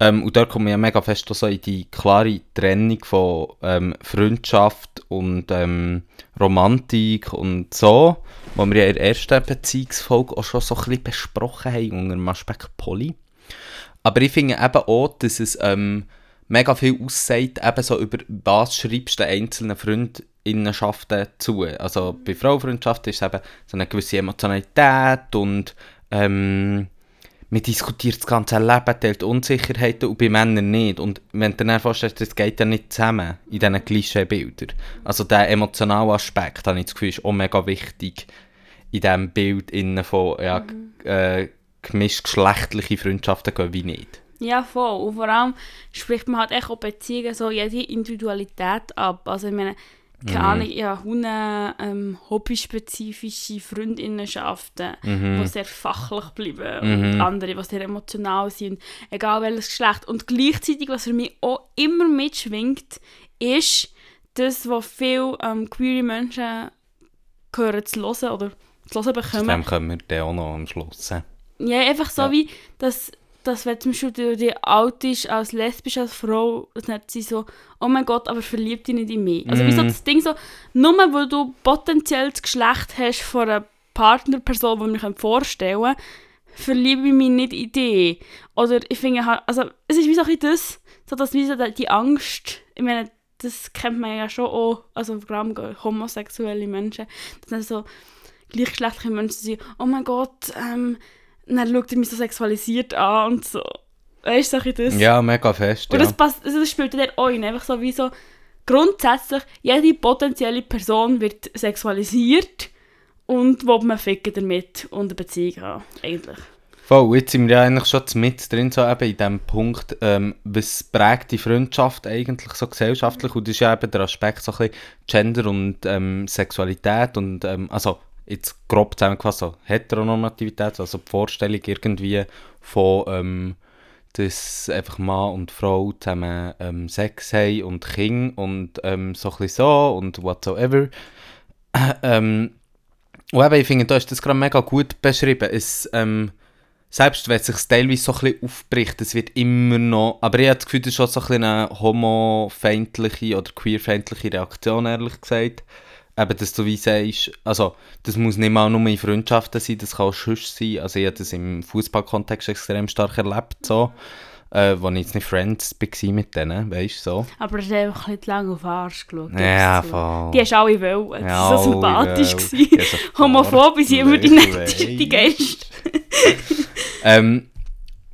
Speaker 1: Ähm, und da kommen wir ja mega fest so in die klare Trennung von ähm, Freundschaft und ähm, Romantik und so, wo wir ja in der ersten Beziehungsfolge auch schon so ein bisschen besprochen haben, unter dem Aspekt Poly. Aber ich finde eben auch, dass es ähm, mega viel aussagt, eben so über was schreibst du den einzelnen Freundinnenschaften zu. Also bei Frauenfreundschaften ist es eben so eine gewisse Emotionalität und ähm, man diskutiert das ganze Leben, teilt Unsicherheiten und bei Männern nicht. Und wenn du dir dann vorstellst, das geht ja nicht zusammen in diesen Klischeebildern. Also der emotionale Aspekt, habe ich das Gefühl, ist auch mega wichtig in diesem Bild innen von ja, äh, gemischtgeschlechtliche Freundschaften gehen wie nicht.
Speaker 2: Ja, voll. Und vor allem spricht man halt echt auch Beziehungen so jede Individualität ab. Also ich meine, keine Ahnung, ja, Hunde, ähm, hobbyspezifische Freundinnenschaften, die sehr fachlich bleiben und andere, die sehr emotional sind, egal welches Geschlecht. Und gleichzeitig, was für mich auch immer mitschwingt, ist das, was viele ähm, queere Menschen hören zu hören oder zu hören
Speaker 1: Zu
Speaker 2: bekommen.
Speaker 1: dem kommen wir dann auch noch am Schluss.
Speaker 2: Ja, einfach so
Speaker 1: Ja.
Speaker 2: wie, dass, dass wenn zum Beispiel du dich alt ist, als lesbisch, als Frau, dass nicht sie so, oh mein Gott, aber verlieb dich nicht in mich. Also wie so
Speaker 1: Mhm.
Speaker 2: das Ding so, nur weil du potenziell das Geschlecht hast von einer Partnerperson, die ich mir vorstellen kann, verliebe ich mich nicht in dich. Oder ich finde halt, also es ist wie so ein das, so dass wie so die- die Angst, ich meine, das kennt man ja schon auch, also vor allem homosexuelle Menschen, dass dann so gleichgeschlechtliche Menschen sind, oh mein Gott, ähm, dann schaut er mich so sexualisiert an und so. Weißt du, das?
Speaker 1: Ja, mega fest.
Speaker 2: Und
Speaker 1: Ja.
Speaker 2: das, passt, also das spielt dann auch rein. Einfach so wie so, grundsätzlich, jede potenzielle Person wird sexualisiert und will man ficken damit und eine Beziehung haben, eigentlich.
Speaker 1: Voll, jetzt sind wir ja eigentlich schon mit drin, so eben in diesem Punkt, ähm, was prägt die Freundschaft eigentlich so gesellschaftlich und das ist ja eben der Aspekt so ein bisschen Gender und ähm, Sexualität und ähm, also jetzt grob zusammengefasst so Heteronormativität, also die Vorstellung irgendwie von ähm, dass einfach Mann und Frau zusammen ähm, Sex haben und Kinder und ähm, so ein so und whatsoever. ähm, und eben, ich finde, da ist das gerade mega gut beschrieben. Es, ähm, selbst wenn es sich teilweise so ein bisschen aufbricht, es wird immer noch, aber ich habe das Gefühl, das ist schon so ein bisschen eine homofeindliche oder queerfeindliche Reaktion, ehrlich gesagt. Eben, dass du wie sagst, also, das muss nicht mal nur in Freundschaften sein, das kann auch sonst sein. Also, ich habe das im Fußballkontext extrem stark erlebt, so. Äh, wo ich jetzt nicht Friends war mit denen, weißt du, so.
Speaker 2: Aber es hat einfach ein bisschen zu lange auf den Arsch geschaut.
Speaker 1: Ja,
Speaker 2: so.
Speaker 1: voll.
Speaker 2: Die hast alle wollen. Das
Speaker 1: Ja,
Speaker 2: war so sympathisch. gewesen.
Speaker 1: Ja, so
Speaker 2: Homophob sind immer die nettesten, die.
Speaker 1: Ähm,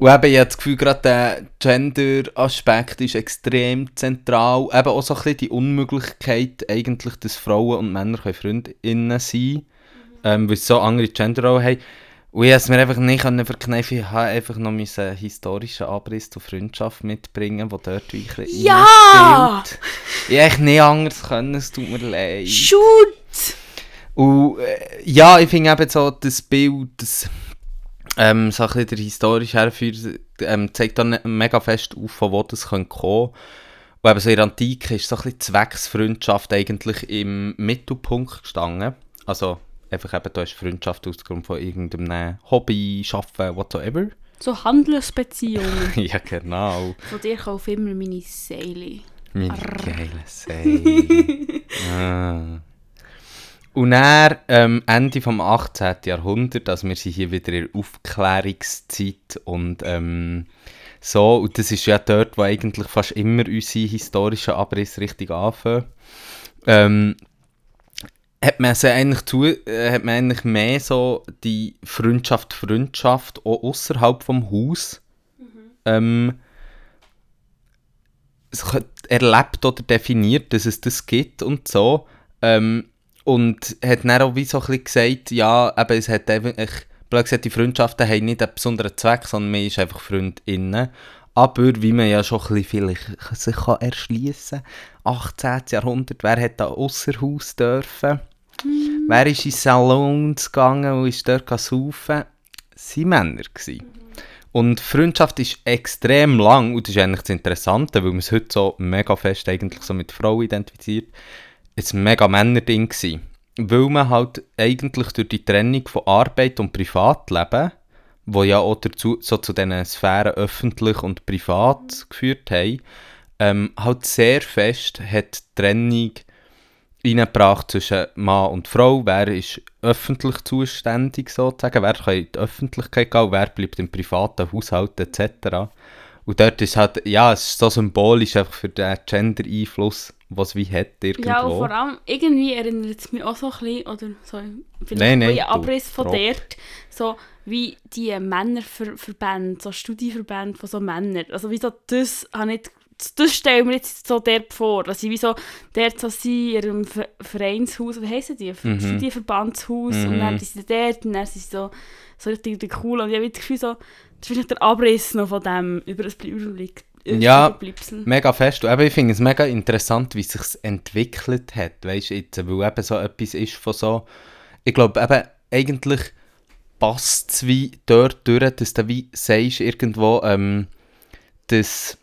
Speaker 1: und eben, ich habe das Gefühl, gerade der Gender-Aspekt ist extrem zentral. Eben auch so ein bisschen die Unmöglichkeit, eigentlich, dass Frauen und Männer können Freundinnen sein können, ähm, weil sie so andere Gender auch haben. Und ich es mir einfach nicht verkneifen. Ich habe einfach noch einen historischen Abriss zur Freundschaft mitbringen, der dort wie ein bisschen
Speaker 2: Ja!
Speaker 1: reinspielt. Ich hätte nicht anders können, es tut mir leid.
Speaker 2: Shoot!
Speaker 1: Und äh, ja, ich finde eben so das Bild, das ähm, so ein bisschen der historische Herführer, ähm, zeigt dann mega fest auf, von wo das kommen könnte. Und eben so in der Antike ist so ein bisschen Zwecksfreundschaft eigentlich im Mittelpunkt gestanden. Also einfach eben, du hast Freundschaft aus Grund von irgendeinem Hobby, Arbeiten, whatsoever.
Speaker 2: So Handelsbeziehungen.
Speaker 1: ja, genau.
Speaker 2: Von dir kaufe ich immer meine Seile.
Speaker 1: Meine geile Seele. ah. Und dann, ähm, Ende vom 18. Jahrhundert, also wir sind hier wieder in der Aufklärungszeit und ähm, so, und das ist ja dort, wo eigentlich fast immer unsere historischen Abrisse richtig anfangen. Ähm, hat man sie eigentlich zu, äh, hat man eigentlich mehr so die Freundschaft, Freundschaft auch außerhalb vom Haus ähm, es kö- erlebt oder definiert, dass es das gibt und so. Ähm, und hat dann auch wie so ein bisschen gesagt, ja, eben, es hat einfach, blöd gesagt, die Freundschaften haben nicht einen besonderen Zweck, sondern man ist einfach Freundinnen. Aber wie man ja schon ein bisschen vielleicht sich kann erschliessen kann, 18. Jahrhundert, wer hat da ausser Haus dürfen? Wer ist in Salons gegangen und ist dort saufen? Das waren Männer. Gewesen. Und Freundschaft ist extrem lang und das ist eigentlich das Interessante, weil man es heute so mega fest eigentlich so mit Frauen identifiziert, ein mega Männerding gewesen. Weil man halt eigentlich durch die Trennung von Arbeit und Privatleben, wo ja auch dazu, so zu diesen Sphären öffentlich und privat geführt haben, ähm, halt sehr fest hat die Trennung reingebracht zwischen Mann und Frau. Wer ist öffentlich zuständig sozusagen? Wer kann in die Öffentlichkeit gehen? Wer bleibt im privaten Haushalt etc. Und dort ist halt, ja, es ist so symbolisch einfach für den Gender-Einfluss, was wie hat irgendwo.
Speaker 2: Ja, und vor allem, irgendwie erinnert es mich auch so ein bisschen, oder so, vielleicht
Speaker 1: Nein, nein,
Speaker 2: ein Abriss von
Speaker 1: Rob.
Speaker 2: dort, so wie die Männerverbände, so Studieverbände von so Männern. Also wie so das, habe ich das stellen wir jetzt so dort vor, dass sie wie so dort so sind, in ihrem Ve- Vereinshaus, wie heissen die?
Speaker 1: Mhm.
Speaker 2: Studieverbandshaus
Speaker 1: Mhm.
Speaker 2: und dann sind sie dort und dann sind sie so, so richtig, richtig cool und ich habe das Gefühl so, das ist vielleicht der Abriss noch von dem, über das Überblick.
Speaker 1: Ja. Mega fest. Eben, ich finde es mega interessant, wie es sich entwickelt hat. Weißt du, jetzt, weil eben so etwas ist von so. Ich glaube, eben, eigentlich passt es wie dort durch, dass du wie sagst, irgendwo, ähm, dass.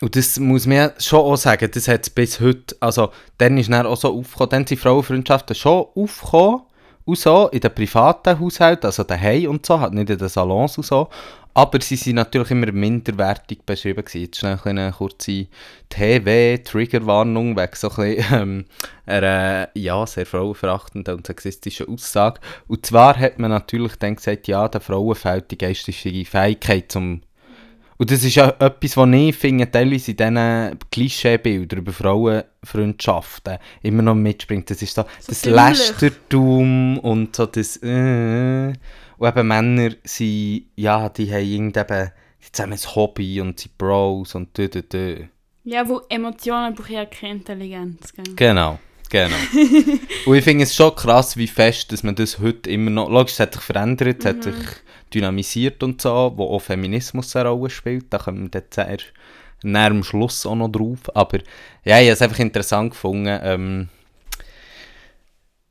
Speaker 1: Und das muss man ja schon auch sagen, das hat es bis heute, also dann ist dann auch so aufgekommen, dann sind Frauenfreundschaften schon aufgekommen, und so, in den privaten Haushalten, also daheim und so, halt nicht in den Salons und so, aber sie sind natürlich immer minderwertig beschrieben gewesen. Jetzt schnell eine, kurze TV-Triggerwarnung wegen so ein bisschen, ähm, einer, ja, sehr frauenverachtenden und sexistischen Aussage. Und zwar hat man natürlich dann gesagt, ja, den Frauen fehlt die geistige Fähigkeit zum und das ist ja etwas, was ich finde, teilweise in diesen Klischeebildern über Frauenfreundschaften immer noch mitspringt. Das ist so, das
Speaker 2: dümmlich.
Speaker 1: Lästertum und so das äh. Und eben Männer sind, ja, die haben irgendein, die haben ein Hobby und sind Bros und dö, dö, dö.
Speaker 2: Ja, wo Emotionen brauchen ja keine Intelligenz. Gell?
Speaker 1: Genau, genau. und ich finde es schon krass, wie fest, dass man das heute immer noch, logisch, es hat sich verändert, es hat sich dynamisiert und so, wo auch Feminismus eine Rolle spielt, da kommen wir dann erst näher am Schluss auch noch drauf, aber ja, ich habe es einfach interessant gefunden, ähm,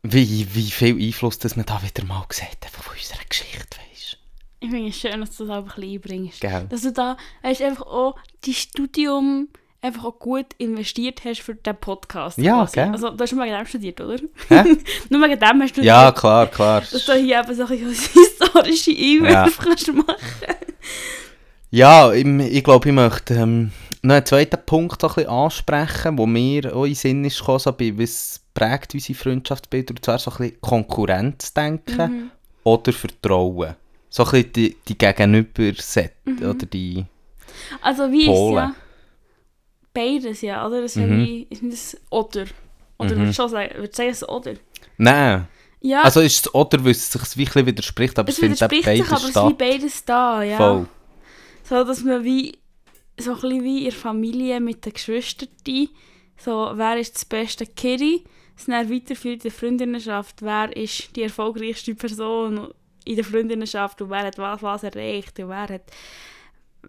Speaker 1: wie, wie viel Einfluss das man da wieder mal sieht, einfach von unserer Geschichte, weißt
Speaker 2: Ich finde es schön, dass du das auch ein bisschen einbringst.
Speaker 1: Gell.
Speaker 2: Dass du da hast einfach auch dein Studium einfach auch gut investiert hast für diesen Podcast.
Speaker 1: Ja,
Speaker 2: quasi.
Speaker 1: gell.
Speaker 2: Also du hast nur wegen dem studiert, oder?
Speaker 1: Hä?
Speaker 2: nur wegen dem hast du
Speaker 1: Ja, klar, klar.
Speaker 2: Dass du hier eben so ein bisschen historische Einwürfe kannst machen
Speaker 1: Ja, ich, ich glaube, ich möchte ähm, noch einen zweiten Punkt so ein bisschen ansprechen, wo mir auch in den Sinn ist gekommen, so bei, was prägt unsere Freundschaftsbilder, und zwar so ein bisschen Konkurrenzdenken
Speaker 2: Mhm.
Speaker 1: oder Vertrauen. So ein bisschen die, die Gegenüberset oder die...
Speaker 2: Also wie ist
Speaker 1: Polen.
Speaker 2: es ja beides, ja, oder? Das ist
Speaker 1: Mhm.
Speaker 2: ist nicht das oder? Oder
Speaker 1: Mhm.
Speaker 2: würdest du schon sagen, würdest du sagen, es ist oder?
Speaker 1: Nein,
Speaker 2: Ja,
Speaker 1: also ist es oder, weil es sich ein bisschen widerspricht, aber es
Speaker 2: es
Speaker 1: findet auch
Speaker 2: widerspricht sich,
Speaker 1: beides
Speaker 2: aber es ist
Speaker 1: statt.
Speaker 2: beides da, ja.
Speaker 1: Voll.
Speaker 2: So, dass man wie, so ein bisschen wie in der Familie mit den Geschwistern, so, wer ist das beste Kiri? es dann weiterführt in der Freundinnenschaft, wer ist die erfolgreichste Person in der Freundinnenschaft und wer hat was, was erreicht und wer, hat,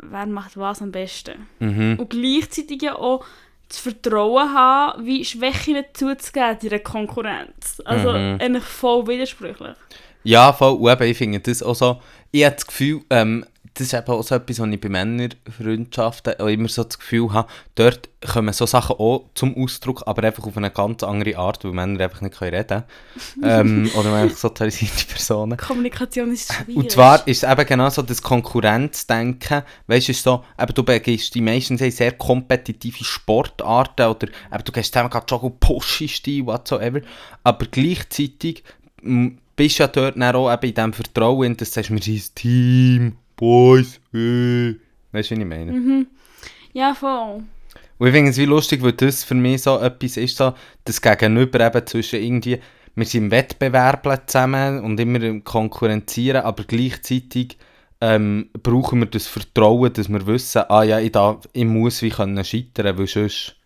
Speaker 2: wer macht was am besten.
Speaker 1: Mhm.
Speaker 2: Und gleichzeitig ja auch das Vertrauen haben, wie Schwächen zuzugeben in der Konkurrenz. Also
Speaker 1: Mhm.
Speaker 2: eigentlich voll widersprüchlich.
Speaker 1: Ja, voll. Und eben, ich finde das auch so, ich habe das Gefühl, ähm, das ist eben auch so etwas, was ich bei Männerfreundschaften auch immer so das Gefühl habe, dort kommen so Sachen auch zum Ausdruck, aber einfach auf eine ganz andere Art, weil Männer einfach nicht können reden können. ähm, oder einfach sozialisierte Personen.
Speaker 2: Kommunikation ist schwierig.
Speaker 1: Und zwar ist es eben genau so das Konkurrenzdenken. Weißt du, so, eben, du begehst die meisten sehr kompetitive Sportarten oder eben, du gehst zusammen gerade joggen, pushst dich, whatsoever. Aber gleichzeitig bist du ja dort dann auch eben in diesem Vertrauen, dass du sagst, wir sind ein Team, Boys, äh. Weißt du, wie ich meine?
Speaker 2: Mhm. Ja, voll.
Speaker 1: Und ich finde es wie lustig, weil das für mich so etwas ist, so, das Gegenüber eben zwischen irgendwie, wir sind im Wettbewerb zusammen und immer im Konkurrenzieren, aber gleichzeitig ähm, brauchen wir das Vertrauen, dass wir wissen, ah ja, ich, darf, ich muss wie können scheitern, weil sonst...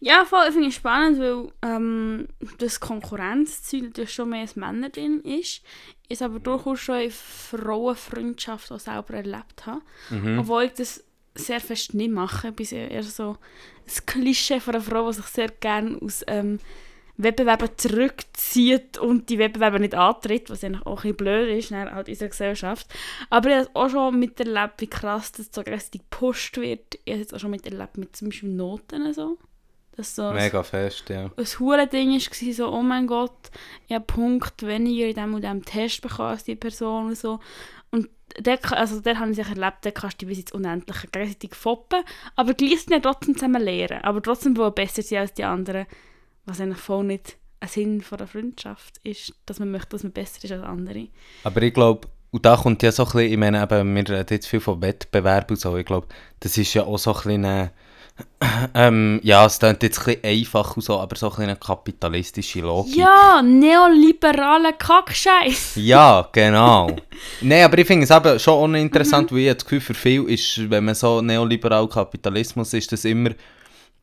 Speaker 2: Ja, voll, ich finde es spannend, weil ähm, das Konkurrenzziel natürlich schon mehr als Männer drin ist. Ich aber durchaus schon in Frauenfreundschaft auch selber erlebt habe.
Speaker 1: Mhm.
Speaker 2: Obwohl ich das sehr fest nicht mache. Ich bin eher so das Klischee von einer Frau, die sich sehr gerne aus ähm, Wettbewerben zurückzieht und die Wettbewerbe nicht antritt, was eigentlich auch ein bisschen blöd ist dann halt in unserer Gesellschaft. Aber ich habe auch schon miterlebt, wie krass das so gepusht wird. Ich habe es auch schon miterlebt mit zum Beispiel Noten so. Dass so
Speaker 1: Mega fest, ja.
Speaker 2: ein hure Ding war, so, oh mein Gott, ich habe Punkt weniger in diesem und diesem Test bekommen als die Person und so. Und der, also der habe ich sicher erlebt, der kannst du bis ins Unendliche gegenseitig foppen, aber gleich ja trotzdem zusammen lernen, aber trotzdem wohl besser sein als die anderen, was eigentlich voll nicht ein Sinn von der Freundschaft ist, dass man möchte, dass man besser ist als andere.
Speaker 1: Aber ich glaube, und da kommt ja so ein bisschen, ich meine, eben, wir reden jetzt viel von Wettbewerb und so, ich glaube, das ist ja auch so ein bisschen eine, ähm, ja, es klingt jetzt ein einfach und so, aber so ein eine kapitalistische Logik.
Speaker 2: Ja, neoliberale Kackscheiß!
Speaker 1: Ja, genau. Nein, aber ich finde es eben schon uninteressant, weil ich das Gefühl, für viele ist, wenn man so neoliberal Kapitalismus ist, das immer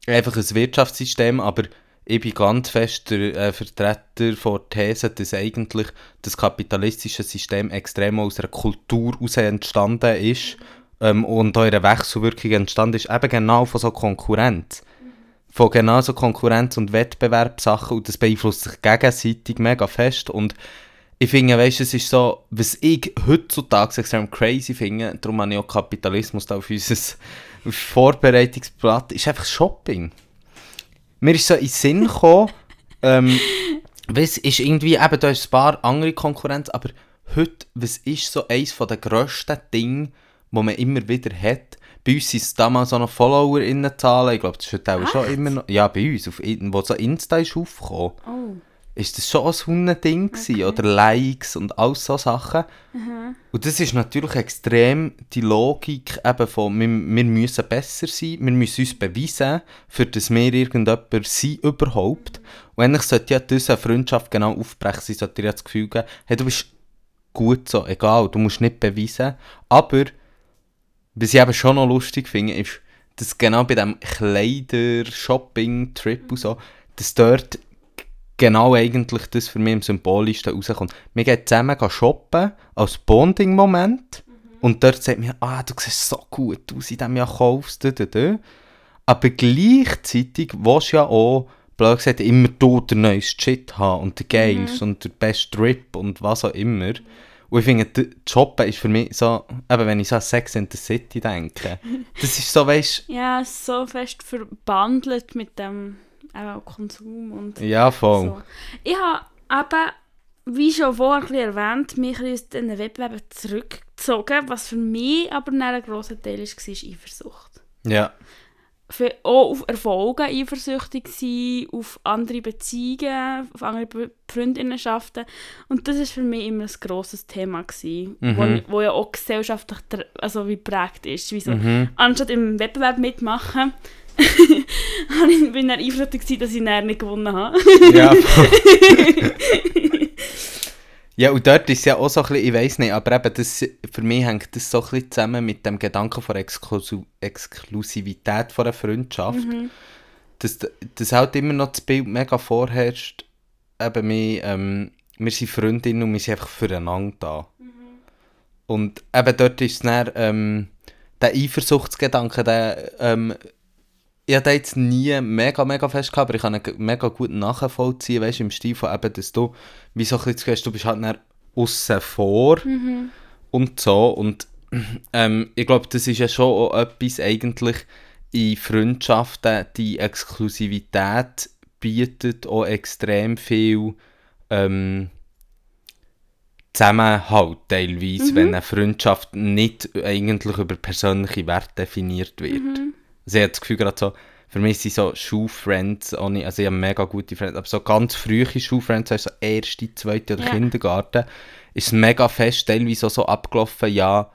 Speaker 1: einfach ein Wirtschaftssystem, aber ich bin ganz fest der äh, Vertreter von der These, dass eigentlich das kapitalistische System extrem aus einer Kultur heraus entstanden ist ähm, und einer Wechselwirkung entstanden ist, eben genau von so Konkurrenz. Von genau so Konkurrenz- und Wettbewerbssachen und das beeinflusst sich gegenseitig mega fest und ich finde, weißt, es ist so, was ich heutzutage extrem crazy finde, darum habe ich auch Kapitalismus da auf unser Vorbereitungsblatt, ist einfach Shopping. Mir ist so in den Sinn gekommen, ähm, was ist irgendwie, eben, da ist ein paar andere Konkurrenz, aber heute, was ist so eines der grössten Dinge, die man immer wieder hat? Bei uns sind es damals auch noch FollowerInnen-Zahlen, ich glaube, das ist heute auch schon immer noch, ja, bei uns, auf, In- wo so Insta ist aufgekommen
Speaker 2: Oh.
Speaker 1: ist das schon ein Hundending okay. oder Likes und all so Sachen. Und das ist natürlich extrem die Logik eben von, wir, wir müssen besser sein, wir müssen uns beweisen, für das wir irgendjemand sind überhaupt. Und eigentlich sollte ja diese Freundschaft genau aufbrechen, sie sollte dir ja das Gefühl geben, hey, du bist gut so, egal, du musst nicht beweisen. Aber, was ich eben schon noch lustig finde, ist, dass genau bei diesem Kleider-Shopping-Trip und so, dass dort genau eigentlich das für mich am symbolischsten rauskommt. Wir gehen zusammen shoppen, als Bonding-Moment. Und dort sagt mir, ah, du siehst so gut aus in diesem Jahr kaufst, du, du, du. Aber gleichzeitig willst du ja auch, blöd gesagt, immer du den neuesten Shit haben und den geilsten und den besten Trip und was auch immer. Und ich finde, Shoppen ist für mich so, eben wenn ich so an Sex in the City denke, das ist so, weißt
Speaker 2: Ja, so fest verbandelt mit dem eben Konsum und
Speaker 1: ja, voll.
Speaker 2: so. Ich habe eben, wie schon vorher erwähnt, mich aus diesen Wettbewerben zurückgezogen, was für mich aber ein grosser Teil war, war Eifersucht.
Speaker 1: Ja.
Speaker 2: Für, auch auf Erfolge eifersüchtig sein, auf andere Beziehungen, auf andere Freundinnenschaften. Und das war für mich immer ein grosses Thema, gewesen,
Speaker 1: Mhm.
Speaker 2: wo, wo ja auch gesellschaftlich also wie prägt ist. Wie so,
Speaker 1: Mhm.
Speaker 2: Anstatt im Wettbewerb mitmachen, habe ich- bin ich dann eifersüchtig gewesen, dass ich dann nicht gewonnen habe.
Speaker 1: Ja. ja, und dort ist es ja auch so ein bisschen, ich weiß nicht, aber eben das, für mich hängt das so ein bisschen zusammen mit dem Gedanken von Exklusi Exklusivität von einer Freundschaft. dass, dass halt immer noch das Bild mega vorherrscht, eben wir, ähm, wir sind Freundinnen und wir sind einfach füreinander da. Und eben dort ist es dann, ähm, der Eifersuchtsgedanke, der, ähm, ich habe jetzt nie mega, mega fest gehabt, aber ich kann mega gut nachvollziehen, weißt im Stil von eben, dass du, wie so ein bisschen du bist halt dann aussen vor und so und ähm, ich glaube, das ist ja schon auch etwas eigentlich in Freundschaften, die Exklusivität bietet auch extrem viel ähm, Zusammenhalt teilweise, wenn eine Freundschaft nicht eigentlich über persönliche Werte definiert wird. Also ich habe das Gefühl gerade so, für mich sind so Schulfriends, ohne, also ich habe mega gute Friends, aber so ganz frühe Schulfriends, also so erste, zweite oder
Speaker 2: Ja.
Speaker 1: Kindergarten, ist mega fest teilweise auch so abgelaufen, ja,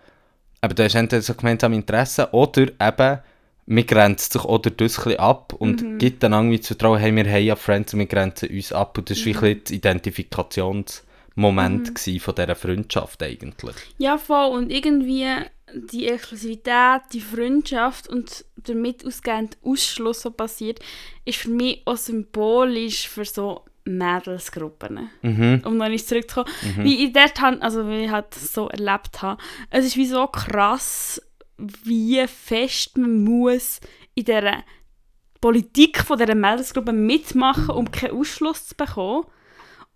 Speaker 1: aber du hast entweder so gemeinsame Interessen oder eben, man grenzt sich oder das ein ab und gibt dann irgendwie zu trauen, hey, wir haben ja Friends und wir grenzen uns ab und das war wirklich das Identifikationsmoment gewesen von dieser Freundschaft eigentlich.
Speaker 2: Ja, voll. Und irgendwie die Exklusivität, die Freundschaft und damit ausgehend Ausschluss, was passiert, ist für mich auch symbolisch für so Mädelsgruppen.
Speaker 1: Mhm.
Speaker 2: Um noch nicht zurückzukommen. Wie ich dort han- also wie ich halt so erlebt habe. Es ist wie so krass, wie fest man muss in dieser Politik von dieser Mädelsgruppe mitmachen, um keinen Ausschluss zu bekommen.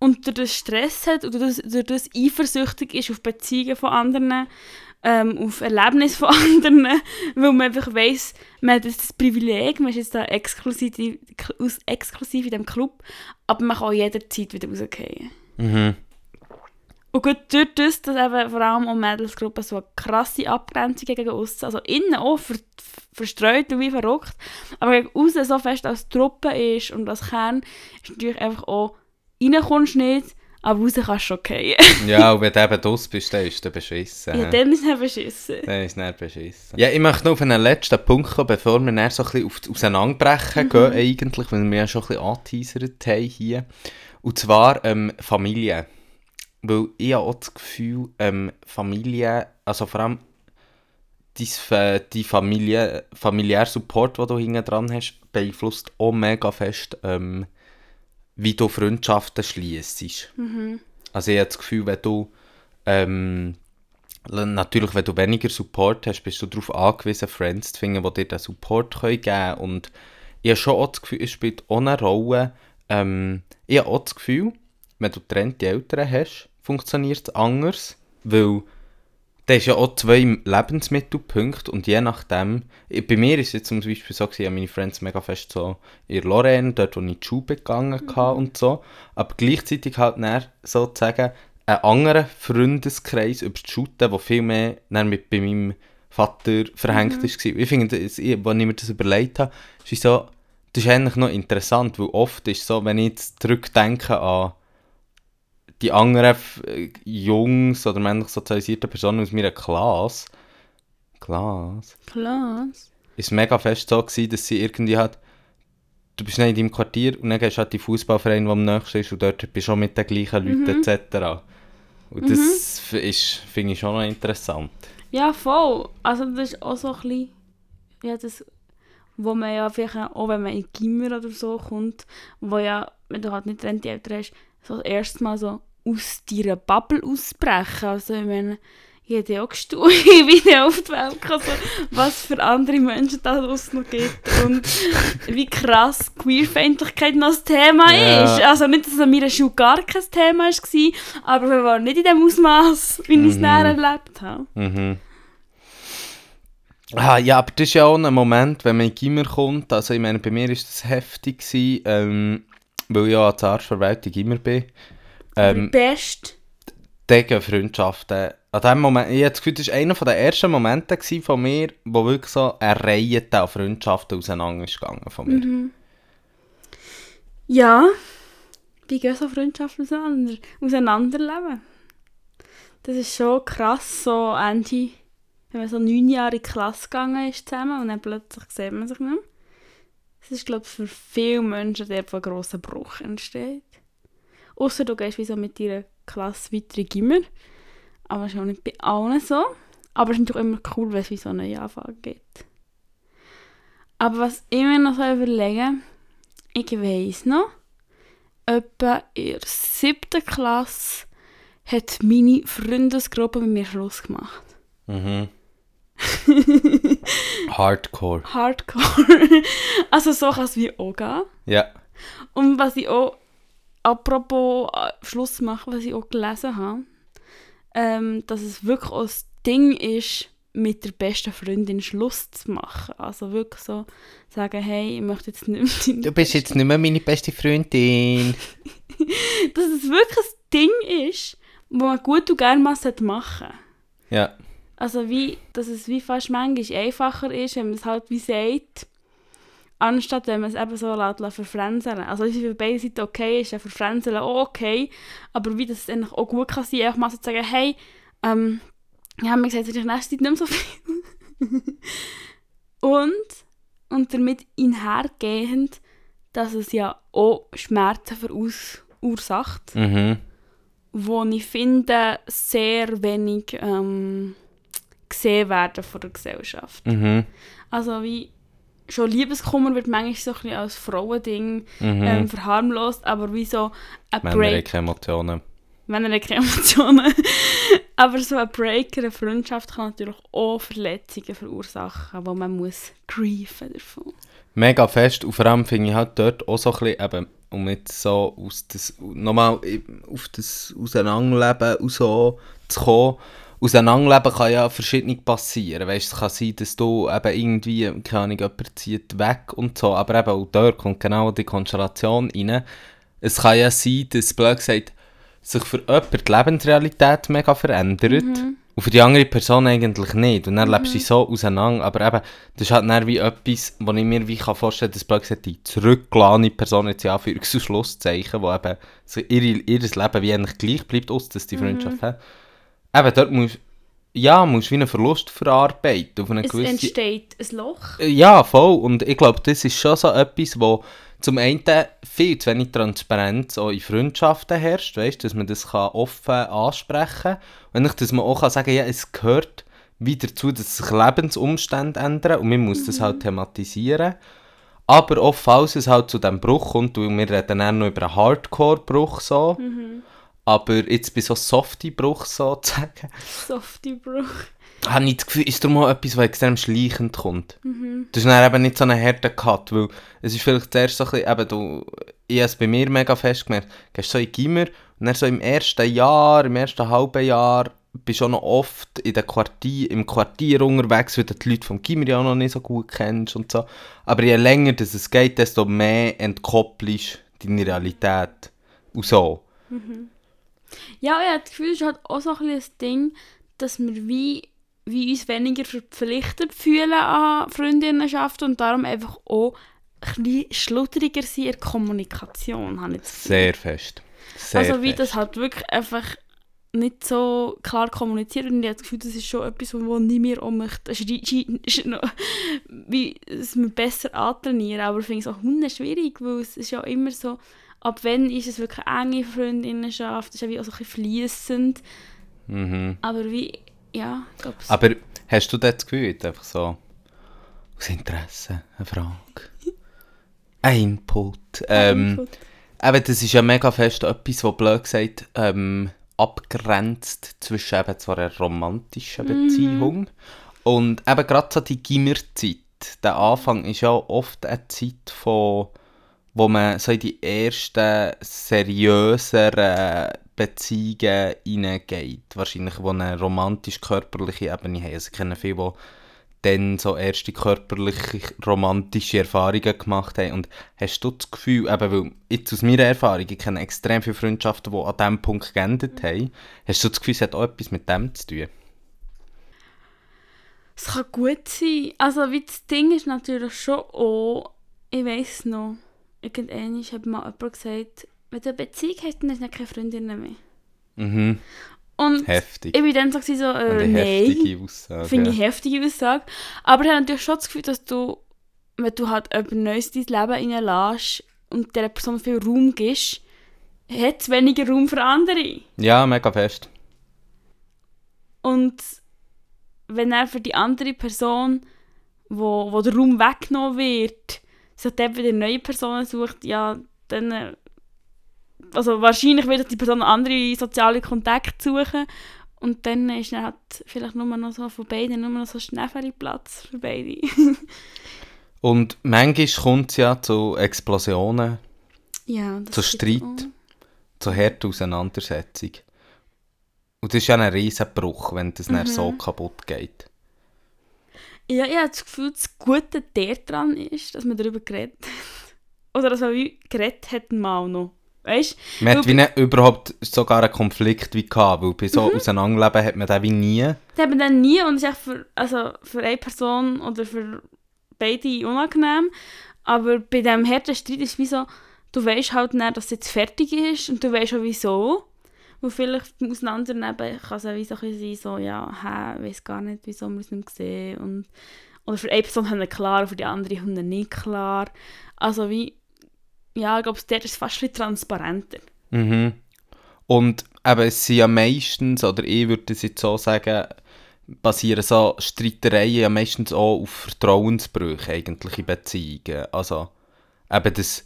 Speaker 2: Und durch das Stress hat und durch das, durch das eifersüchtig ist auf Beziehungen von anderen, ähm, auf Erlebnisse von anderen, weil man einfach weiss, man hat das Privileg, man ist jetzt da exklusiv, exklusiv in diesem Club, aber man kann auch jederzeit wieder rausgehen.
Speaker 1: Mhm.
Speaker 2: Und gut durch das, dass eben vor allem auch Mädelsgruppen so eine krasse Abgrenzung gegen aussen, also innen auch ver verstreut und wie verrückt, aber gegen aussen so fest als Truppe ist und als Kern, ist natürlich einfach auch, reinkommst du nicht, aber raus kannst du schon fallen.
Speaker 1: Ja, und wenn du eben draus bist, dann ist der beschissen.
Speaker 2: ja, dann ist es beschissen.
Speaker 1: Dann ist es nicht beschissen. Ja, ich möchte noch auf einen letzten Punkt kommen, bevor wir dann so ein bisschen auf Auseinanderbrechen gehen, eigentlich, weil wir ja schon ein bisschen angeteasert haben hier. Und zwar ähm, Familie. Weil ich habe auch das Gefühl, ähm, Familie, also vor allem dies, äh, die Familie, familiäre Support, den du hinten dran hast, beeinflusst auch mega fest, ähm, wie du Freundschaften schließt. Also ich habe das Gefühl, wenn du ähm, natürlich, wenn du weniger Support hast, bist du darauf angewiesen, Friends zu finden, die dir den Support können geben können. Und ich habe schon auch das Gefühl, es spielt auch eine Rolle. Ähm, ich habe auch das Gefühl, wenn du getrennte Eltern hast, funktioniert es anders, weil da ist ja auch zwei Lebensmittelpunkte und je nachdem, bei mir ist es jetzt zum Beispiel so, gewesen, ich habe meine Friends mega fest so in Lorraine, dort wo ich in die Schule gegangen mhm. und so, aber gleichzeitig halt dann sozusagen einen anderen Freundeskreis über die Schule, der viel mehr dann mit bei meinem Vater verhängt ist. war. Ich finde, als ich mir das überlegt habe, ist es so, das ist eigentlich noch interessant, weil oft ist es so, wenn ich jetzt zurückdenke an die anderen äh, Jungs oder männlich sozialisierten Personen aus meiner Klasse, Klasse,
Speaker 2: Klasse.
Speaker 1: ist mega fest so gewesen, dass sie irgendwie halt, du bist nicht in deinem Quartier und dann gehst du halt in den Fußballverein, der am nächsten ist und dort bist du auch mit den gleichen Leuten etc. Und das ist, finde ich schon noch interessant.
Speaker 2: Ja, voll. Also das ist auch so ein bisschen, ja, das, wo man ja vielleicht auch, wenn man in Gimmer oder so kommt, wo ja, wenn du halt nicht trennte Eltern hast, so das erste Mal so aus deiner Bubble ausbrechen. Also ich meine, ich hätte ja auch gestaunt, wie ich auf die Welt kam, so, was für andere Menschen da draussen noch gibt und wie krass Queerfeindlichkeit noch das Thema
Speaker 1: Ja.
Speaker 2: ist. Also nicht, dass es an meiner Schule gar kein Thema war, aber wir waren nicht in dem Ausmaß, wie ich es
Speaker 1: Mhm.
Speaker 2: näher erlebt habe.
Speaker 1: Mhm. Ah, ja, aber das ist ja auch ein Moment, wenn man in Gimmer kommt. Also, ich meine, bei mir war das heftig, gewesen, ähm, weil ich ja als Arztverwaltung immer bin. Ähm,
Speaker 2: Best.
Speaker 1: gegen Freundschaften. An dem Moment, ich habe das Gefühl, das war einer der ersten Momente von mir, wo wirklich so eine Reihe an Freundschaften auseinandergegangen von mir.
Speaker 2: Mhm. Ja. Wie gehen so Freundschaften auseinander, auseinanderleben? Das ist schon krass, so Ende, wenn man so neun Jahre in die Klasse gegangen ist zusammen und dann plötzlich sieht man sich nicht mehr. Das ist, glaube ich, für viele Menschen der ein grosser Bruch entsteht. Außer du gehst wie so mit deiner Klasse weiter in Gimmer. Aber das ist auch nicht bei allen so. Aber es ist natürlich immer cool, wenn es wie so einen Anfang gibt. Aber was ich mir noch so überlege, ich weiss noch, etwa in der siebten Klasse hat meine Freundesgruppe mit mir Schluss gemacht.
Speaker 1: Mhm. Hardcore.
Speaker 2: Hardcore. also so kann es wie auch gehen.
Speaker 1: Ja.
Speaker 2: Und was ich auch, apropos äh, Schluss machen, was ich auch gelesen habe, ähm, dass es wirklich auch das Ding ist, mit der besten Freundin Schluss zu machen. Also wirklich so sagen, hey, ich möchte jetzt nicht mehr...
Speaker 1: Du bist jetzt nicht mehr meine beste Freundin.
Speaker 2: dass es wirklich ein Ding ist, wo man gut und gerne mal machen sollte.
Speaker 1: Ja.
Speaker 2: Also wie, dass es wie fast manchmal einfacher ist, wenn man es halt wie sagt, anstatt wenn man es eben so lässt, verfränzeln. Also wie für beide Seiten okay ist, ja verfränzeln auch okay, aber wie das eigentlich auch gut kann sein, einfach mal so zu sagen, hey, ähm, ja, mir gesagt, ich nächste Zeit nicht mehr so viel. und, und damit einhergehend, dass es ja auch Schmerzen verursacht,
Speaker 1: Mhm.
Speaker 2: wo ich finde, sehr wenig ähm, gesehen werden von der Gesellschaft.
Speaker 1: Mhm.
Speaker 2: Also wie schon Liebeskummer wird manchmal so ein bisschen als Frauending
Speaker 1: Mhm.
Speaker 2: ähm, verharmlost, aber wie so ein
Speaker 1: Männer
Speaker 2: Break,
Speaker 1: keine Emotionen.
Speaker 2: Männer keine Emotionen, aber so ein Break, eine Freundschaft kann natürlich auch Verletzungen verursachen, wo man muss griefen davon.
Speaker 1: Mega fest und vor allem finde ich halt dort auch so ein bisschen, eben, um jetzt so aus das, nochmal auf das Auseinanderleben und so zu kommen, Auseinanderleben kann ja verschiedene passieren, weißt, es kann sein, dass du eben irgendwie, keine Ahnung, jemand zieht weg und so, aber eben auch dort kommt genau die Konstellation rein. Es kann ja sein, dass, blöd gesagt, sich für jemanden die Lebensrealität mega verändert und für die andere Person eigentlich nicht. Und dann lebst du so auseinander. Aber eben, das ist halt dann wie etwas, wo ich mir wie kann vorstellen kann, dass blöd gesagt die zurückgeladene Person jetzt ja für Schlusszeichen, wo eben so ihre, ihr Leben wie eigentlich gleich bleibt, aus dass die Freundschaft hat. Eben, dort musst ja, musst wie einen Verlust verarbeiten. Auf eine
Speaker 2: Es
Speaker 1: gewisse
Speaker 2: entsteht ein Loch.
Speaker 1: ja, voll. Und ich glaube, das ist schon so etwas, wo zum einen viel zu wenig Transparenz auch in Freundschaften herrscht, weißt, dass man das kann offen ansprechen kann. Und ich, dass man auch kann sagen ja, es gehört wieder dazu, dass sich Lebensumstände ändern und man muss das halt thematisieren. Aber auch falls es halt zu diesem Bruch kommt, und wir reden dann noch über einen Hardcore-Bruch so, aber jetzt bei so Softie-Bruch sozusagen,
Speaker 2: Softie Bruch.
Speaker 1: habe ich das Gefühl, ist da mal etwas, was extrem schleichend kommt. Das ist dann eben nicht so ein harter Cut, weil es ist vielleicht zuerst so ein bisschen, eben du, ich habe es bei mir mega fest gemerkt, gehst so in Gimmer und dann so im ersten Jahr, im ersten halben Jahr, bist du auch noch oft in der Quartier, im Quartier unterwegs, weil du die Leute vom Gimmer ja auch noch nicht so gut kennst und so. Aber je länger das es geht, desto mehr entkoppelst du deine Realität und so.
Speaker 2: Ja, ich habe das Gefühl, es ist halt auch so ein bisschen das Ding, dass wir wie, wie uns weniger verpflichtet fühlen an Freundinnenschaften und darum einfach auch ein bisschen schludriger sind in der Kommunikation, habe ich das Gefühl.
Speaker 1: Sehr fest. Sehr
Speaker 2: also wie
Speaker 1: fest.
Speaker 2: das halt wirklich einfach nicht so klar kommuniziert und ich habe das Gefühl, das ist schon etwas, wo ich mir auch möchte. Es ist, ist, ist noch, wie es mir besser antrainieren, aber ich finde es auch hundert schwierig, weil es ist ja immer so, ab wann ist es wirklich eine enge Freundinnenschaft, es ist ja wie auch so ein bisschen fliessend,
Speaker 1: Mhm.
Speaker 2: aber wie, ja, es-
Speaker 1: Aber hast du das Gefühl, einfach so aus Interesse, eine Frage, ein Input? Ähm, eben, das ist ja mega fest etwas, was blöd gesagt ähm, abgrenzt zwischen eben zwar einer romantischen Beziehung und eben gerade so die Gimmerzeit. Der Anfang ist ja oft eine Zeit von wo man so in die ersten seriöseren Beziehungen hineingeht. Wahrscheinlich, wo eine romantisch-körperliche Ebene haben. Also ich kenne viele, die dann so erste körperliche, romantische Erfahrungen gemacht haben. Und hast du das Gefühl, eben, weil jetzt aus meiner Erfahrung, ich kenne extrem viele Freundschaften, die an diesem Punkt geendet haben, hast du das Gefühl, es hat auch etwas mit dem zu tun?
Speaker 2: Es kann gut sein. Also wie das Ding ist natürlich schon auch, ich weiss noch, irgendwann hat mal jemand gesagt, wenn du eine Beziehung hast, dann hast du keine Freundinnen mehr.
Speaker 1: Mhm.
Speaker 2: Und
Speaker 1: Heftig.
Speaker 2: ich bin dann so, so äh, nein.
Speaker 1: Aussage.
Speaker 2: Finde ich
Speaker 1: ja.
Speaker 2: heftige Aussage. Aber ich habe natürlich schon das Gefühl, dass du, wenn du halt jemand Neues in dein Leben reinlässt und dieser Person viel Raum gibst, hat es weniger Raum für andere.
Speaker 1: ja, mega fest.
Speaker 2: Und wenn er für die andere Person, wo, wo der Raum weggenommen wird, sich dort wieder neue Personen sucht, ja, dann... Äh, also wahrscheinlich wird die Person andere soziale Kontakte suchen und dann ist dann halt vielleicht nur noch so von beiden nur noch so Schnäffelplatz für beide.
Speaker 1: Und manchmal kommt es ja zu Explosionen,
Speaker 2: ja,
Speaker 1: zu Streit,
Speaker 2: auch.
Speaker 1: zu harter Auseinandersetzung. Und das ist ja ein Riesenbruch, wenn das dann so kaputt geht.
Speaker 2: Ja, ich habe das Gefühl, das Gute daran ist, dass man darüber geredet hat. Oder dass man wie geredet hat mal noch. Weißt
Speaker 1: Man hat wie nicht überhaupt sogar einen Konflikt wie gehabt, weil bei so Auseinanderleben hat man den wie nie.
Speaker 2: Das hat man dann nie und ist echt für, also für eine Person oder für beide unangenehm. Aber bei diesem harten Streit ist es wie so, du weißt halt nicht, dass es jetzt fertig ist und du weißt auch wieso. Und vielleicht Auseinandernehmen kann es auch so sein, so, ja, hä, weiß gar nicht, wieso wir uns nicht sehen. Und, oder für eine Person haben wir klar, für die andere haben wir nicht klar. Also wie, ja, ich glaube, dort ist es fast ein transparenter.
Speaker 1: Mhm. Und eben, es sind ja meistens, oder ich würde es jetzt so sagen, basieren so Streitereien ja meistens auch auf Vertrauensbrüche eigentlich in Beziehungen. Also eben das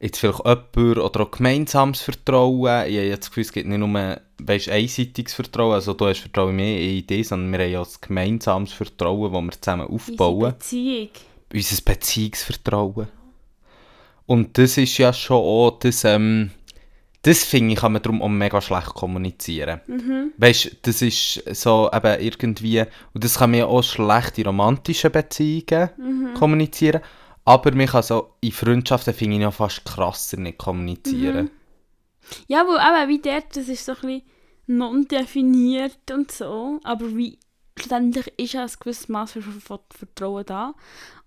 Speaker 1: jetzt vielleicht jemand oder auch gemeinsames Vertrauen. Ich habe jetzt das Gefühl, es gibt nicht nur weißt, einseitiges Vertrauen, also du hast Vertrauen mehr in dich, sondern wir haben ja ein gemeinsames Vertrauen, das wir zusammen aufbauen.
Speaker 2: Unsere Beziehung.
Speaker 1: unser Beziehungsvertrauen. Und das ist ja schon auch, das, ähm, das finde ich, kann man darum auch mega schlecht kommunizieren. Weißt du, das ist so eben irgendwie, und das kann man ja auch schlecht in romantischen Beziehungen kommunizieren, aber man kann so in Freundschaften, finde ich, ja fast krasser nicht kommunizieren.
Speaker 2: Ja, weil eben wie dort, das ist so ein bisschen non-definiert und so, aber wie schlussendlich ist ja ein gewisses Maß für, für Vertrauen da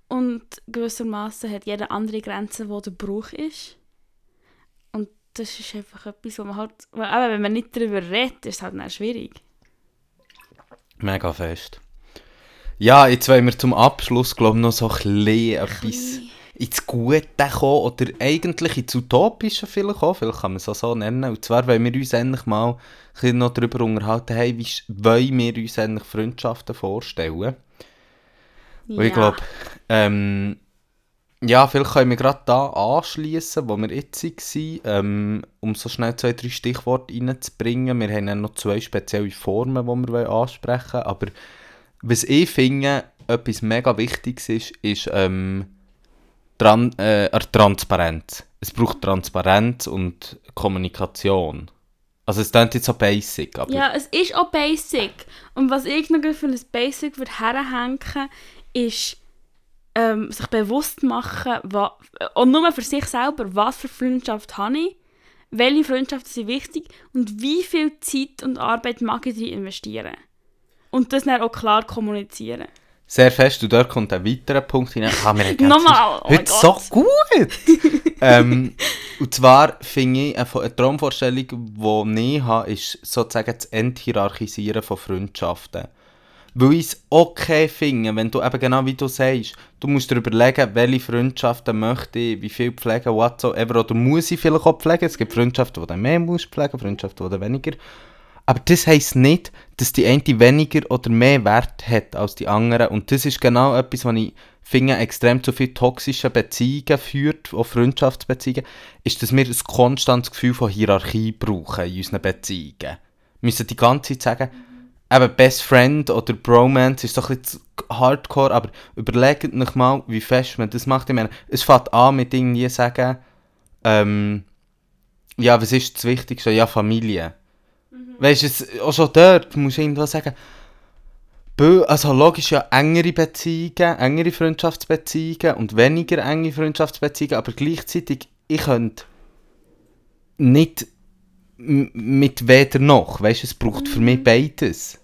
Speaker 2: und gewissermaßen hat jeder andere Grenzen, wo der Bruch ist. Und das ist einfach etwas, wo man halt, eben, wenn man nicht darüber redet, ist es halt dann schwierig.
Speaker 1: Mega fest. Ja, jetzt wollen wir zum Abschluss, glaube ich, noch so ein etwas ins Gute kommen, oder eigentlich ins Utopische vielleicht auch, vielleicht kann man es auch so nennen. Und zwar wollen wir uns endlich mal ein noch darüber unterhalten, hey, wie wollen wir uns eigentlich Freundschaften vorstellen? Und ich glaube, ähm, ja, vielleicht können wir gerade da anschließen, wo wir jetzt waren, ähm, um so schnell zwei, drei Stichworte reinzubringen. Wir haben dann noch zwei spezielle Formen, die wir ansprechen wollen. Aber was ich finde, etwas mega Wichtiges ist, ist ähm, Tran äh, Transparenz. Es braucht Transparenz und Kommunikation. Also es klingt jetzt so basic, aber
Speaker 2: Ja, es ist auch basic. Und was ich noch für ein Basic würde herhängen, ist ähm, sich bewusst machen, wa und nur für sich selber, was für Freundschaft habe ich, welche Freundschaften sind wichtig und wie viel Zeit und Arbeit mag ich investieren. Und das dann auch klar kommunizieren.
Speaker 1: Sehr fest, und dort kommt ein weiterer Punkt hinein. Ah, wir haben
Speaker 2: Nochmal, oh
Speaker 1: heute so gut! ähm, und zwar finde ich, eine, eine Traumvorstellung, die ich habe, ist sozusagen das Enthierarchisieren von Freundschaften. Weil ich es okay finde, wenn du eben genau wie du sagst, du musst dir überlegen, welche Freundschaften möchte ich, wie viel pflegen, whatsoever, oder muss ich vielleicht auch pflegen. Es gibt Freundschaften, die du mehr musst pflegen, Freundschaften, die du weniger. Aber das heisst nicht, dass die eine weniger oder mehr Wert hat als die andere. Und das ist genau etwas, was ich finde, extrem zu viel toxische Beziehungen führt, auch Freundschaftsbeziehungen, ist, dass wir ein konstantes Gefühl von Hierarchie brauchen in unseren Beziehungen. Wir müssen die ganze Zeit sagen, eben Best Friend oder Bromance ist so ein bisschen hardcore, aber überlegt euch mal, wie fest man das macht. Ich meine, es fängt an mit irgendwie sagen, ähm, ja, was ist das Wichtigste? Ja, Familie. Weißt du, es- auch schon dort musst du irgendwo sagen, also logisch ja engere Beziehungen, engere Freundschaftsbeziehungen und weniger enge Freundschaftsbeziehungen, aber gleichzeitig, ich könnte nicht mit weder noch, weißt du, es braucht für mich beides.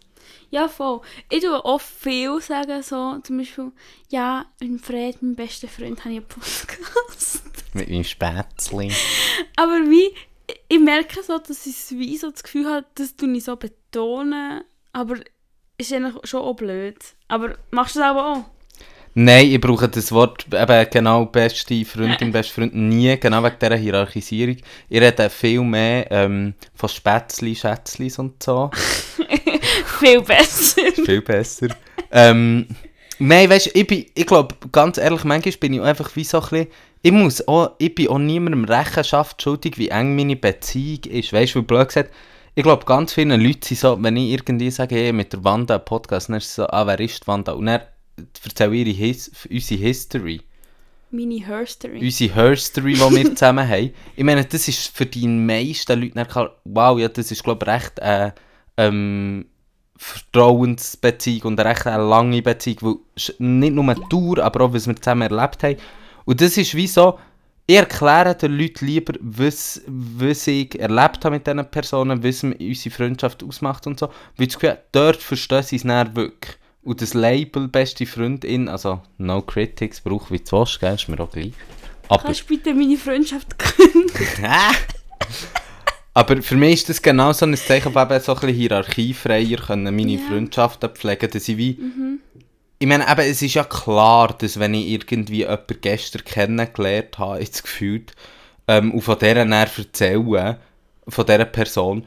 Speaker 2: Ja, voll. Ich tue auch viel sagen, so zum Beispiel, ja, mit Fred, meinem besten Freund, habe ich einen Podcast.
Speaker 1: Mit meinem Spätzli.
Speaker 2: Aber wie, ich merke so, dass ich wie so das Gefühl habe, das tue ich so betonen, aber ist eigentlich schon auch blöd. Aber machst du das aber auch?
Speaker 1: Nein, ich brauche das Wort eben genau beste Freundin, beste Freund nie, genau wegen dieser Hierarchisierung. Ich rede viel mehr ähm, von Spätzli, Schätzlis und so.
Speaker 2: Viel besser.
Speaker 1: Viel besser. ähm, Nein, weißt du, ich, bin- ich glaube, ganz ehrlich, manchmal bin ich einfach wie so ein bisschen, ich muss auch, ich bin auch niemandem Rechenschaft schuldig, wie eng meine Beziehung ist. Weißt du, wie blöd gesagt, ich glaube, ganz viele Leute sind so, wenn ich irgendwie sage, hey, mit der Wanda einen Podcast, dann ist es so, ah, wer ist die Wanda? Und dann erzähle ich ihre His unsere History,
Speaker 2: Meine Herstory.
Speaker 1: unsere Herstory, die wir zusammen haben. Ich meine, das ist für die meisten Leute klar, wow, ja, das ist, glaube ich, recht äh, ähm, Vertrauensbeziehung und eine recht eine lange Beziehung, weil nicht nur die Tour, aber auch, was wir zusammen erlebt haben. Und das ist wie so, ich erkläre den Leuten lieber, was, was ich erlebt habe mit diesen Personen, was unsere Freundschaft ausmacht und so. Weil das Gefühl, dort verstehen sie es dann wirklich. Und das Label «Beste Freundin», also «No Critics», braucht wie du willst, gell, ist mir auch gleich. Aber,
Speaker 2: Kannst du bitte meine Freundschaft kündigen?
Speaker 1: aber für mich ist das genau so ein Zeichen, von eben so ein bisschen hierarchiefreier können meine
Speaker 2: Ja.
Speaker 1: Freundschaften pflegen, dass ich wie... Ich meine, eben, es ist ja klar, dass wenn ich irgendwie jemanden gestern kennengelernt habe, jetzt gefühlt, ähm, und von dieser dann erzähle, von dieser Person,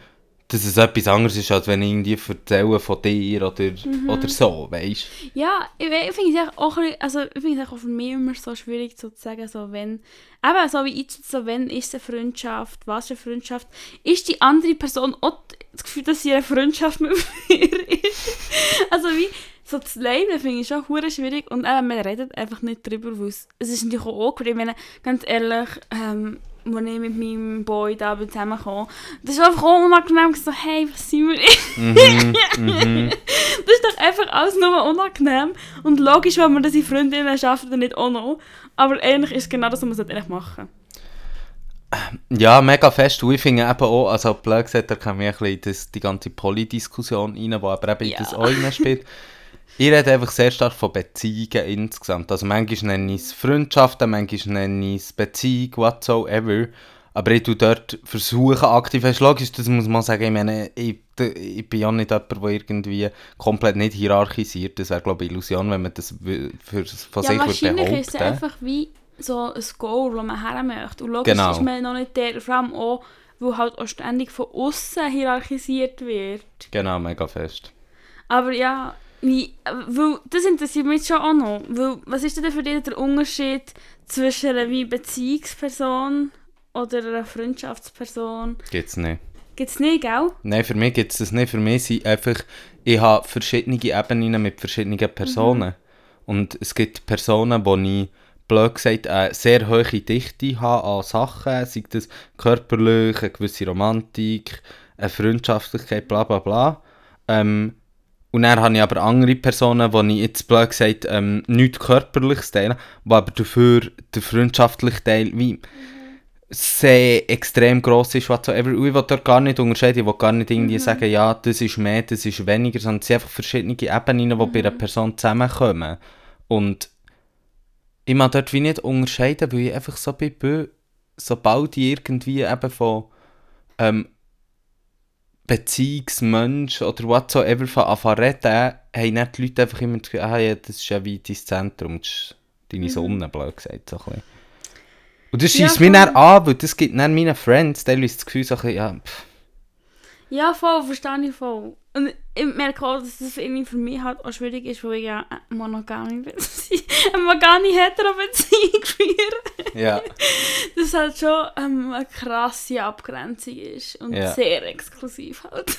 Speaker 1: dass es etwas anderes ist, als wenn ich irgendwie erzähle von dir oder, oder so, weißt
Speaker 2: Ja, ich, ich finde es auch, also ich finde es echt auch für mich immer so schwierig so zu sagen, so wenn, eben so wie ich jetzt so, wenn ist eine Freundschaft, was ist eine Freundschaft, ist die andere Person auch das Gefühl, dass sie eine Freundschaft mit mir ist. Also wie, so das Leben finde ich schon hure schwierig und eben, man redet einfach nicht drüber, weil es, es ist natürlich auch awkward, ich meine, ganz ehrlich, ähm, als ich mit meinem Boy da bin zusammengekommen, das ist einfach auch unangenehm, so, hey, was sind wir? Das ist doch einfach alles nur unangenehm. Und logisch, wenn man das in Freundinnen schafft, dann nicht auch noch. Aber eigentlich ist es genau das, was man eigentlich machen
Speaker 1: Ja, mega fest. Und ich finde eben auch, also blöd gesagt, da kommen wir ein bisschen in das, die ganze Polydiskussion rein, die aber eben in
Speaker 2: Ja.
Speaker 1: das auch spielt. Ich rede einfach sehr stark von Beziehungen insgesamt. Also manchmal nenne ich es Freundschaften, manchmal nenne ich es Beziehung, whatsoever. Aber ich tue dort versuchen aktiv, du, logisch, das muss man sagen, ich meine, ich, ich bin ja nicht jemand, der irgendwie komplett nicht hierarchisiert. Das wäre, glaube ich, Illusion, wenn man das für, von
Speaker 2: Ja,
Speaker 1: sich würde
Speaker 2: wahrscheinlich ist es
Speaker 1: behaupten.
Speaker 2: einfach wie so ein Goal, wo man her möchte. Und logisch
Speaker 1: Genau.
Speaker 2: ist man noch nicht der, vor allem auch, weil halt auch ständig von außen hierarchisiert wird.
Speaker 1: Genau, mega fest.
Speaker 2: Aber ja, wie, weil, das interessiert mich schon auch noch. Weil, was ist denn für dich der Unterschied zwischen einer Beziehungsperson oder einer Freundschaftsperson?
Speaker 1: Gibt's nicht.
Speaker 2: Gibt es nicht, gell?
Speaker 1: Nein, für mich gibt es das nicht. Für mich sind einfach, ich habe verschiedene Ebenen mit verschiedenen Personen. Und es gibt Personen, wo ich, blöd gesagt, eine sehr hohe Dichte habe an Sachen, sei das körperlich, eine gewisse Romantik, eine Freundschaftlichkeit, bla bla bla. Ähm, und dann habe ich aber andere Personen, wo ich jetzt blöd gesagt ähm, nichts körperliches teile, die aber dafür der freundschaftliche Teil wie sehr extrem gross ist, whatsoever. Und ich will dort gar nicht unterscheiden, ich will gar nicht irgendwie sagen, ja, das ist mehr, das ist weniger, sondern es sind einfach verschiedene Ebenen, die bei einer Person zusammenkommen. Und ich mag dort wie nicht unterscheiden, weil ich einfach so bin, sobald ich irgendwie eben von ähm, Beziehungsmensch oder whatsoever von anfangen reden, haben dann die Leute einfach immer das Gefühl, ah ja, das ist ja wie dein Zentrum, das ist deine Sonne, blöd gesagt, so ein bisschen. Und das
Speaker 2: Ja,
Speaker 1: schießt mich
Speaker 2: voll.
Speaker 1: dann an, weil das gibt dann meinen Friends teilweise das Gefühl, so ein bisschen, ja, pff,
Speaker 2: Ja, voll, verstehe ich voll. Und ich merke auch, dass das irgendwie für mich halt auch schwierig ist, weil ich ja eine monogame Beziehung, eine monogame hetero-Beziehung führe.
Speaker 1: ja.
Speaker 2: Das halt schon ähm, eine krasse Abgrenzung ist und
Speaker 1: Ja.
Speaker 2: sehr exklusiv halt.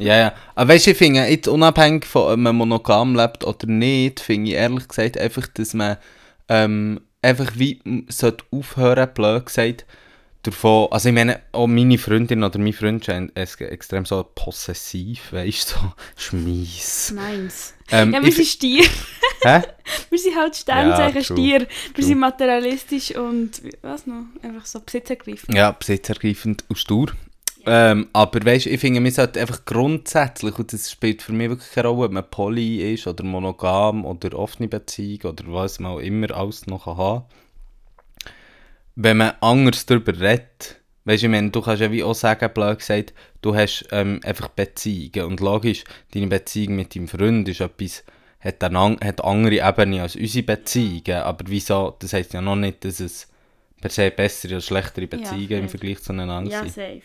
Speaker 1: ja, ja. Aber weißt du, ich finde, jetzt unabhängig von ob man monogam lebt oder nicht, finde ich ehrlich gesagt einfach, dass man ähm, einfach wie sollte aufhören, blöd gesagt, davon, also ich meine, auch meine Freundin oder mein Freund ex- extrem so possessiv, weißt du, so schmies.
Speaker 2: Meins.
Speaker 1: Ähm,
Speaker 2: Ja, wir
Speaker 1: ich
Speaker 2: sind Stier.
Speaker 1: Hä?
Speaker 2: Wir sind halt Sternzeichen
Speaker 1: Ja.
Speaker 2: Stier. Wir
Speaker 1: True.
Speaker 2: sind materialistisch und, was noch, einfach so besitzergreifend.
Speaker 1: Ja, besitzergreifend und stur. Ähm, aber weißt du, ich finde, man sollte einfach grundsätzlich, und das spielt für mich wirklich keine Rolle, ob man poly ist oder monogam oder offene Beziehung oder was man auch immer alles noch haben kann. Wenn man anders darüber redet, weißt du, ich meine, du kannst ja wie auch sagen, blöd gesagt, du hast ähm, einfach Beziehungen. Und logisch, deine Beziehung mit deinem Freund ist etwas, hat eine hat andere Ebene als unsere Beziehungen. Aber wieso, das heisst ja noch nicht, dass es per se bessere oder schlechtere Beziehungen im
Speaker 2: safe.
Speaker 1: Vergleich zueinander
Speaker 2: Ja,
Speaker 1: sind.
Speaker 2: safe.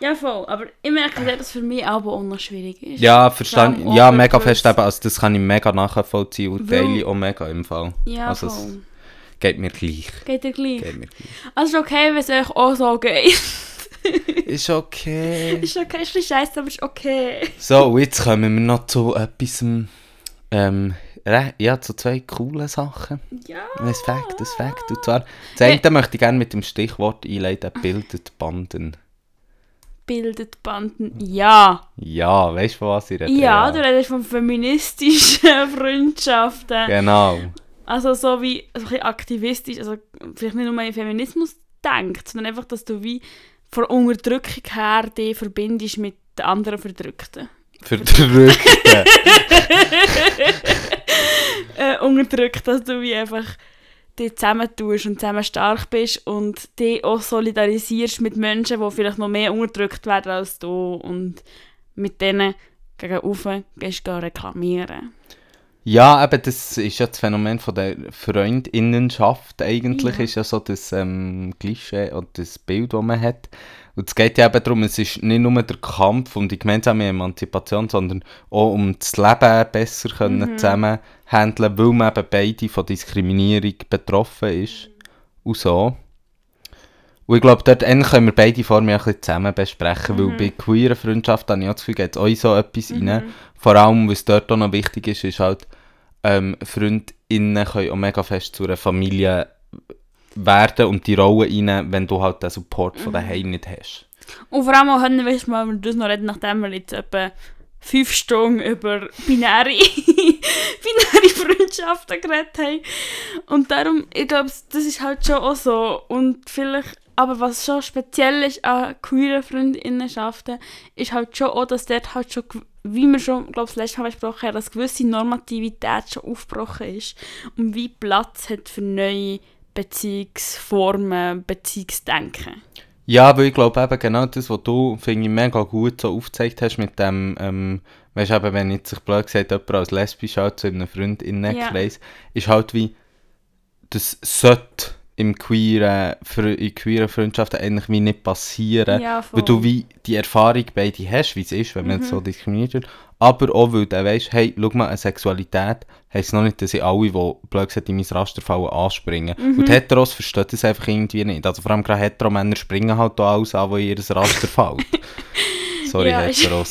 Speaker 2: Ja, voll. Aber ich merke dass es für mich aber auch noch schwierig ist.
Speaker 1: Ja, verstanden. Ja, mega fest eben. Also das kann ich mega nachvollziehen und teile auch mega im Fall.
Speaker 2: Ja,
Speaker 1: also
Speaker 2: voll.
Speaker 1: Geht mir gleich.
Speaker 2: Geht dir gleich?
Speaker 1: Geht mir gleich.
Speaker 2: Also ist okay, wenn es euch auch so geht.
Speaker 1: Ist okay.
Speaker 2: ist okay, ist ein scheiße, aber ist okay.
Speaker 1: So, jetzt kommen wir noch zu etwas, ähm, ja, zu zwei coolen Sachen.
Speaker 2: Ja.
Speaker 1: Ein Fakt, ein Fakt. Und zwar, das eine möchte ich gerne mit dem Stichwort einleiten, bildet Banden.
Speaker 2: Bildet Banden. Ja.
Speaker 1: Ja, weißt du, von was ich rede?
Speaker 2: Ja, du redest von feministischen Freundschaften.
Speaker 1: Genau.
Speaker 2: Also so wie also ein bisschen aktivistisch, also vielleicht nicht nur an Feminismus denkt, sondern einfach, dass du wie von Unterdrückung her dich verbindest mit den anderen Verdrückten.
Speaker 1: Verdrückte.
Speaker 2: Äh, unterdrückt, dass du wie einfach dich zusammentust und zusammen stark bist und dich auch solidarisierst mit Menschen, die vielleicht noch mehr unterdrückt werden als du und mit denen gegenüber gehst du reklamieren.
Speaker 1: Ja, eben, das ist ja das Phänomen von der Freundinnenschaft eigentlich,
Speaker 2: Ja.
Speaker 1: ist ja so das ähm, Klischee oder das Bild, das man hat. Und es geht ja eben darum, es ist nicht nur der Kampf um die gemeinsame Emanzipation, sondern auch um das Leben besser können zusammen handeln, weil man eben beide von Diskriminierung betroffen ist. Und so. Und ich glaube, dort können wir beide Formen ein bisschen zusammen besprechen, weil bei queeren Freundschaften habe ich auch das Gefühl, geht auch in so etwas rein. Vor allem, was dort auch noch wichtig ist, ist halt, ähm, FreundInnen können auch mega fest zu einer Familie werden und die Rolle rein, wenn du halt den Support von daheim nicht hast.
Speaker 2: Und vor allem auch können wir das noch reden, nachdem wir jetzt etwa fünf Stunden über binäre, binäre Freundschaften geredet haben. Und darum, ich glaube, das ist halt schon auch so. Und vielleicht, aber was schon speziell ist an queeren Freundinnenschaften, ist halt schon auch, dass dort halt schon, wie wir schon, glaube ich, das letzte Mal besprochen haben, dass gewisse Normativität schon aufgebrochen ist und wie Platz hat für neue Beziehungsformen, Beziehungsdenken.
Speaker 1: Ja, weil ich glaube eben genau das, was du, finde ich, mega gut so aufgezeigt hast mit dem, ähm, weißt du eben, wenn jetzt sich blöd gesagt jemand als lesbisch halt zu einem Freundinnenkreis, ist halt wie, das sollte im queeren, in queeren Freundschaften eigentlich wie nicht passieren,
Speaker 2: Ja,
Speaker 1: weil du wie die Erfahrung beide hast, wie es ist, wenn man so diskriminiert wird, aber auch weil du weißt, hey, schau mal, eine Sexualität heisst noch nicht, dass ich alle, die blöd gesagt in mein Raster fallen, anspringen. Und die Heteros verstehen das einfach irgendwie nicht. Also vor allem gerade Hetero-Männer springen halt da alles an, wo in ihr Raster fällt. Sorry,
Speaker 2: Ja, ist-
Speaker 1: Heteros.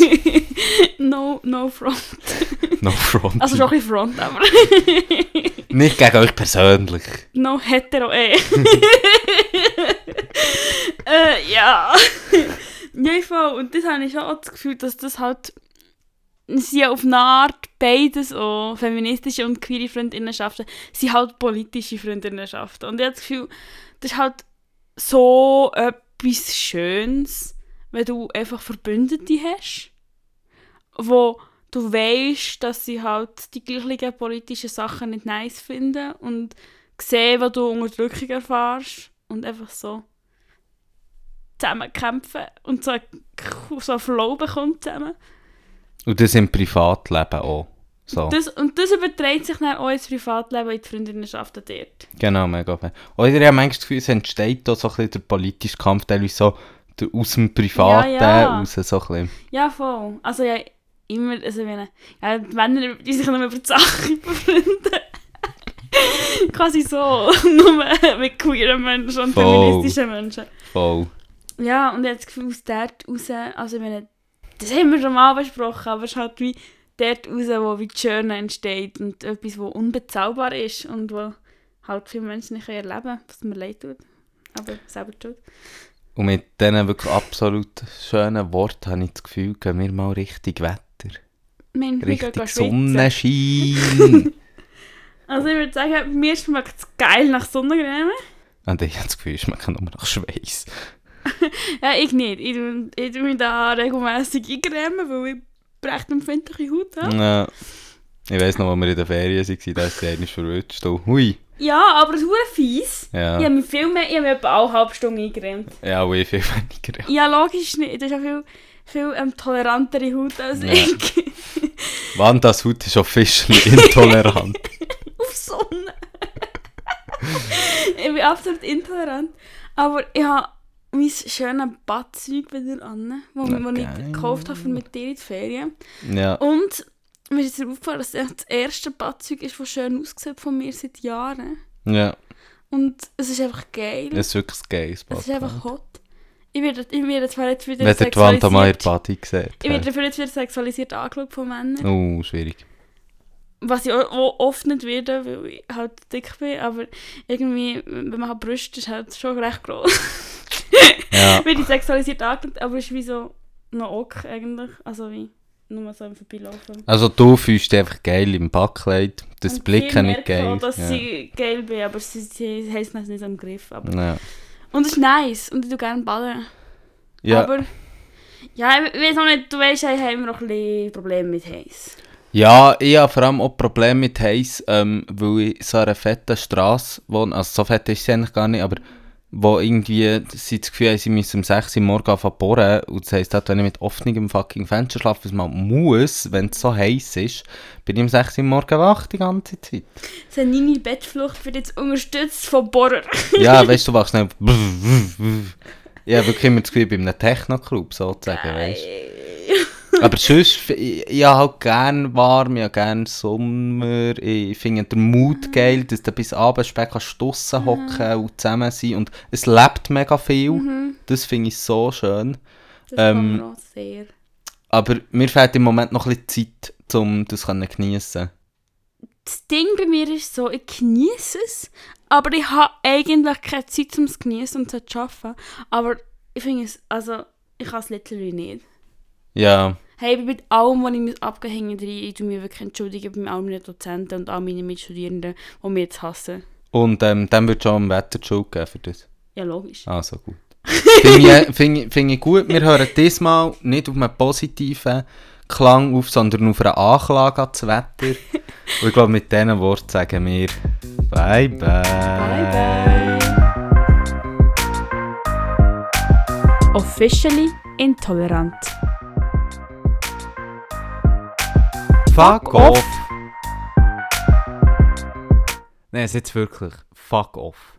Speaker 2: no, no front.
Speaker 1: No front.
Speaker 2: Also schon ein bisschen front, aber
Speaker 1: Nicht gegen euch persönlich.
Speaker 2: no hetero eh. äh, ja. ja, voll. Und das habe ich schon auch das Gefühl, dass das halt sie auf eine Art beides auch feministische und queere Freundinnenschaften sind halt politische Freundinnenschaften. Und ich habe das Gefühl, das ist halt so etwas Schönes, wenn du einfach Verbündete hast, wo du weißt, dass sie halt die gleichen politischen Sachen nicht nice finden und sehen, wo du Unterdrückung erfährst und einfach so zusammenkämpfen und so, so einen Flow bekommt zusammen.
Speaker 1: Und das im Privatleben auch. So.
Speaker 2: Das, und das überträgt sich dann auch ins Privatleben, in die Freundinnenschaften dort.
Speaker 1: Genau, mega fair. Oder ich habe manchmal das Gefühl, es entsteht da so ein bisschen der politische Kampf, teilweise so aus dem Privaten
Speaker 2: Ja, ja.
Speaker 1: raus, so ein bisschen.
Speaker 2: Ja, voll. Also ja, immer, also wenn, ja, die Männer, die sich nur über die Sache befreunden. Quasi so, nur mit queeren Menschen und
Speaker 1: Voll.
Speaker 2: feministischen Menschen.
Speaker 1: Voll.
Speaker 2: Ja, und habe das Gefühl, aus dort raus, also ich meine, das haben wir schon mal besprochen, aber es ist halt wie dort raus, wo wie die Journey entsteht und etwas, was unbezahlbar ist und wo halt viele Menschen nicht erleben können, was mir leid tut. Aber selber tut.
Speaker 1: Und mit diesen wirklich absolut schönen Worten habe ich das Gefühl, gehen wir mal richtig Wetter.
Speaker 2: Gehen
Speaker 1: Richtig. Sonnenschein.
Speaker 2: Also ich würde sagen, mir schmeckt es geil nach Sonnencreme.
Speaker 1: Und ich habe das Gefühl, es schmeckt nur nach Schweiß.
Speaker 2: Ja, ich nicht. Ich tue, ich tue mich da regelmässig eincremen, weil ich recht empfindliche Haut habe.
Speaker 1: Ja. Ich weiss noch, als wir in der Ferien waren, da ist sie eigentlich verrutscht. Hui.
Speaker 2: Ja, aber es ist fies.
Speaker 1: Ja.
Speaker 2: Ich habe mich viel mehr, ich habe mich etwa eine halbe Stunde eingecremt.
Speaker 1: Ja, und ich viel weniger.
Speaker 2: Ja, logisch nicht. Das ist ja viel, viel ähm, tolerantere Haut als
Speaker 1: Ja.
Speaker 2: ich.
Speaker 1: Wandas Haut ist officially intolerant.
Speaker 2: Auf Sonne. ich bin absolut intolerant. Aber ich habe mein schönes Badzeug wieder an, wo, wo ich gekauft habe für mit dir in die Ferien.
Speaker 1: Ja.
Speaker 2: Und mir ist aufgefallen, dass es das erste Badzeug ist, das schön aussieht von mir seit Jahren.
Speaker 1: Ja,
Speaker 2: Und es ist einfach geil.
Speaker 1: das ist wirklich ein geiles
Speaker 2: es ist einfach
Speaker 1: Bad.
Speaker 2: hot. Ich werde, ich werde zwar jetzt wieder
Speaker 1: Wenn ihr die Wand an meiner
Speaker 2: sexualisiert...
Speaker 1: Party seht.
Speaker 2: Ich werde dafür jetzt wieder sexualisiert angeschaut von Männern.
Speaker 1: Oh, schwierig.
Speaker 2: Was ich oft nicht werde, weil ich halt dick bin. Aber irgendwie, wenn man halt Brüste ist, halt schon recht groß.
Speaker 1: Ja.
Speaker 2: werde ich sexualisiert angeschaut, aber es ist wie so noch ok eigentlich. Also wie nur so im Vorbeilaufen.
Speaker 1: Also du fühlst dich einfach geil im Backkleid. Das
Speaker 2: Und
Speaker 1: Blicken nicht geil.
Speaker 2: Auch, dass
Speaker 1: ja.
Speaker 2: sie geil bin, aber sie, sie haben es nicht am Griff. Aber.
Speaker 1: Ja.
Speaker 2: Und es ist nice und ich tue gerne ballen.
Speaker 1: Ja.
Speaker 2: Aber ja, ich weiß auch nicht, du weißt, ich habe immer noch ein bisschen Probleme mit Heiß.
Speaker 1: ja, ich habe vor allem auch Probleme mit Heiß, ähm, weil ich so einer fetten Straße wohne. Also so fett ist sie eigentlich gar nicht, aber wo irgendwie sie das Gefühl haben, sie müssen um 6 Uhr morgens anfangen bohren. Und das heisst, wenn ich mit offenem fucking Fenster schlafe, was man muss, wenn es so heiß ist, bin ich um 6 Uhr morgens wach die ganze Zeit.
Speaker 2: Senini Bettflucht wird jetzt unterstützt von Bohrer.
Speaker 1: Ja, weißt du, du wachst nicht. Ich habe wirklich immer das Gefühl, ich bin in einem Techno-Club sozusagen, weißt du. Aber sonst, ich, ich habe halt gerne warm, ich habe gerne Sommer, ich finde den Mut geil, dass du bis abends spät draussen hocken und zusammen sein und es lebt mega viel, das finde ich so schön.
Speaker 2: Das
Speaker 1: Ähm,
Speaker 2: auch sehr.
Speaker 1: Aber mir fehlt im Moment noch ein bisschen Zeit, um das zu geniessen.
Speaker 2: Das Ding bei mir ist so, ich genieße es, aber ich habe eigentlich keine Zeit um es zu genießen und zu arbeiten. Aber ich finde es, also, ich kann es literally nicht.
Speaker 1: Ja,
Speaker 2: Hey, mit allem, was ich muss abgehängt habe, ich tue mich wirklich entschuldigen bei all meinen Dozenten und all meinen Mitstudierenden, die mich jetzt hassen.
Speaker 1: und ähm, dann wird schon am Wetter die Schuld geben für das.
Speaker 2: Ja, logisch.
Speaker 1: Also gut. Finde ich, find ich, find ich gut. Wir hören diesmal nicht auf einen positiven Klang auf, sondern auf eine Anklage an das Wetter. Und ich glaube, mit diesen Worten sagen wir Bye bye.
Speaker 2: Bye bye. Officially intolerant.
Speaker 1: Fuck off. Nein, jetzt wirklich. Fuck off.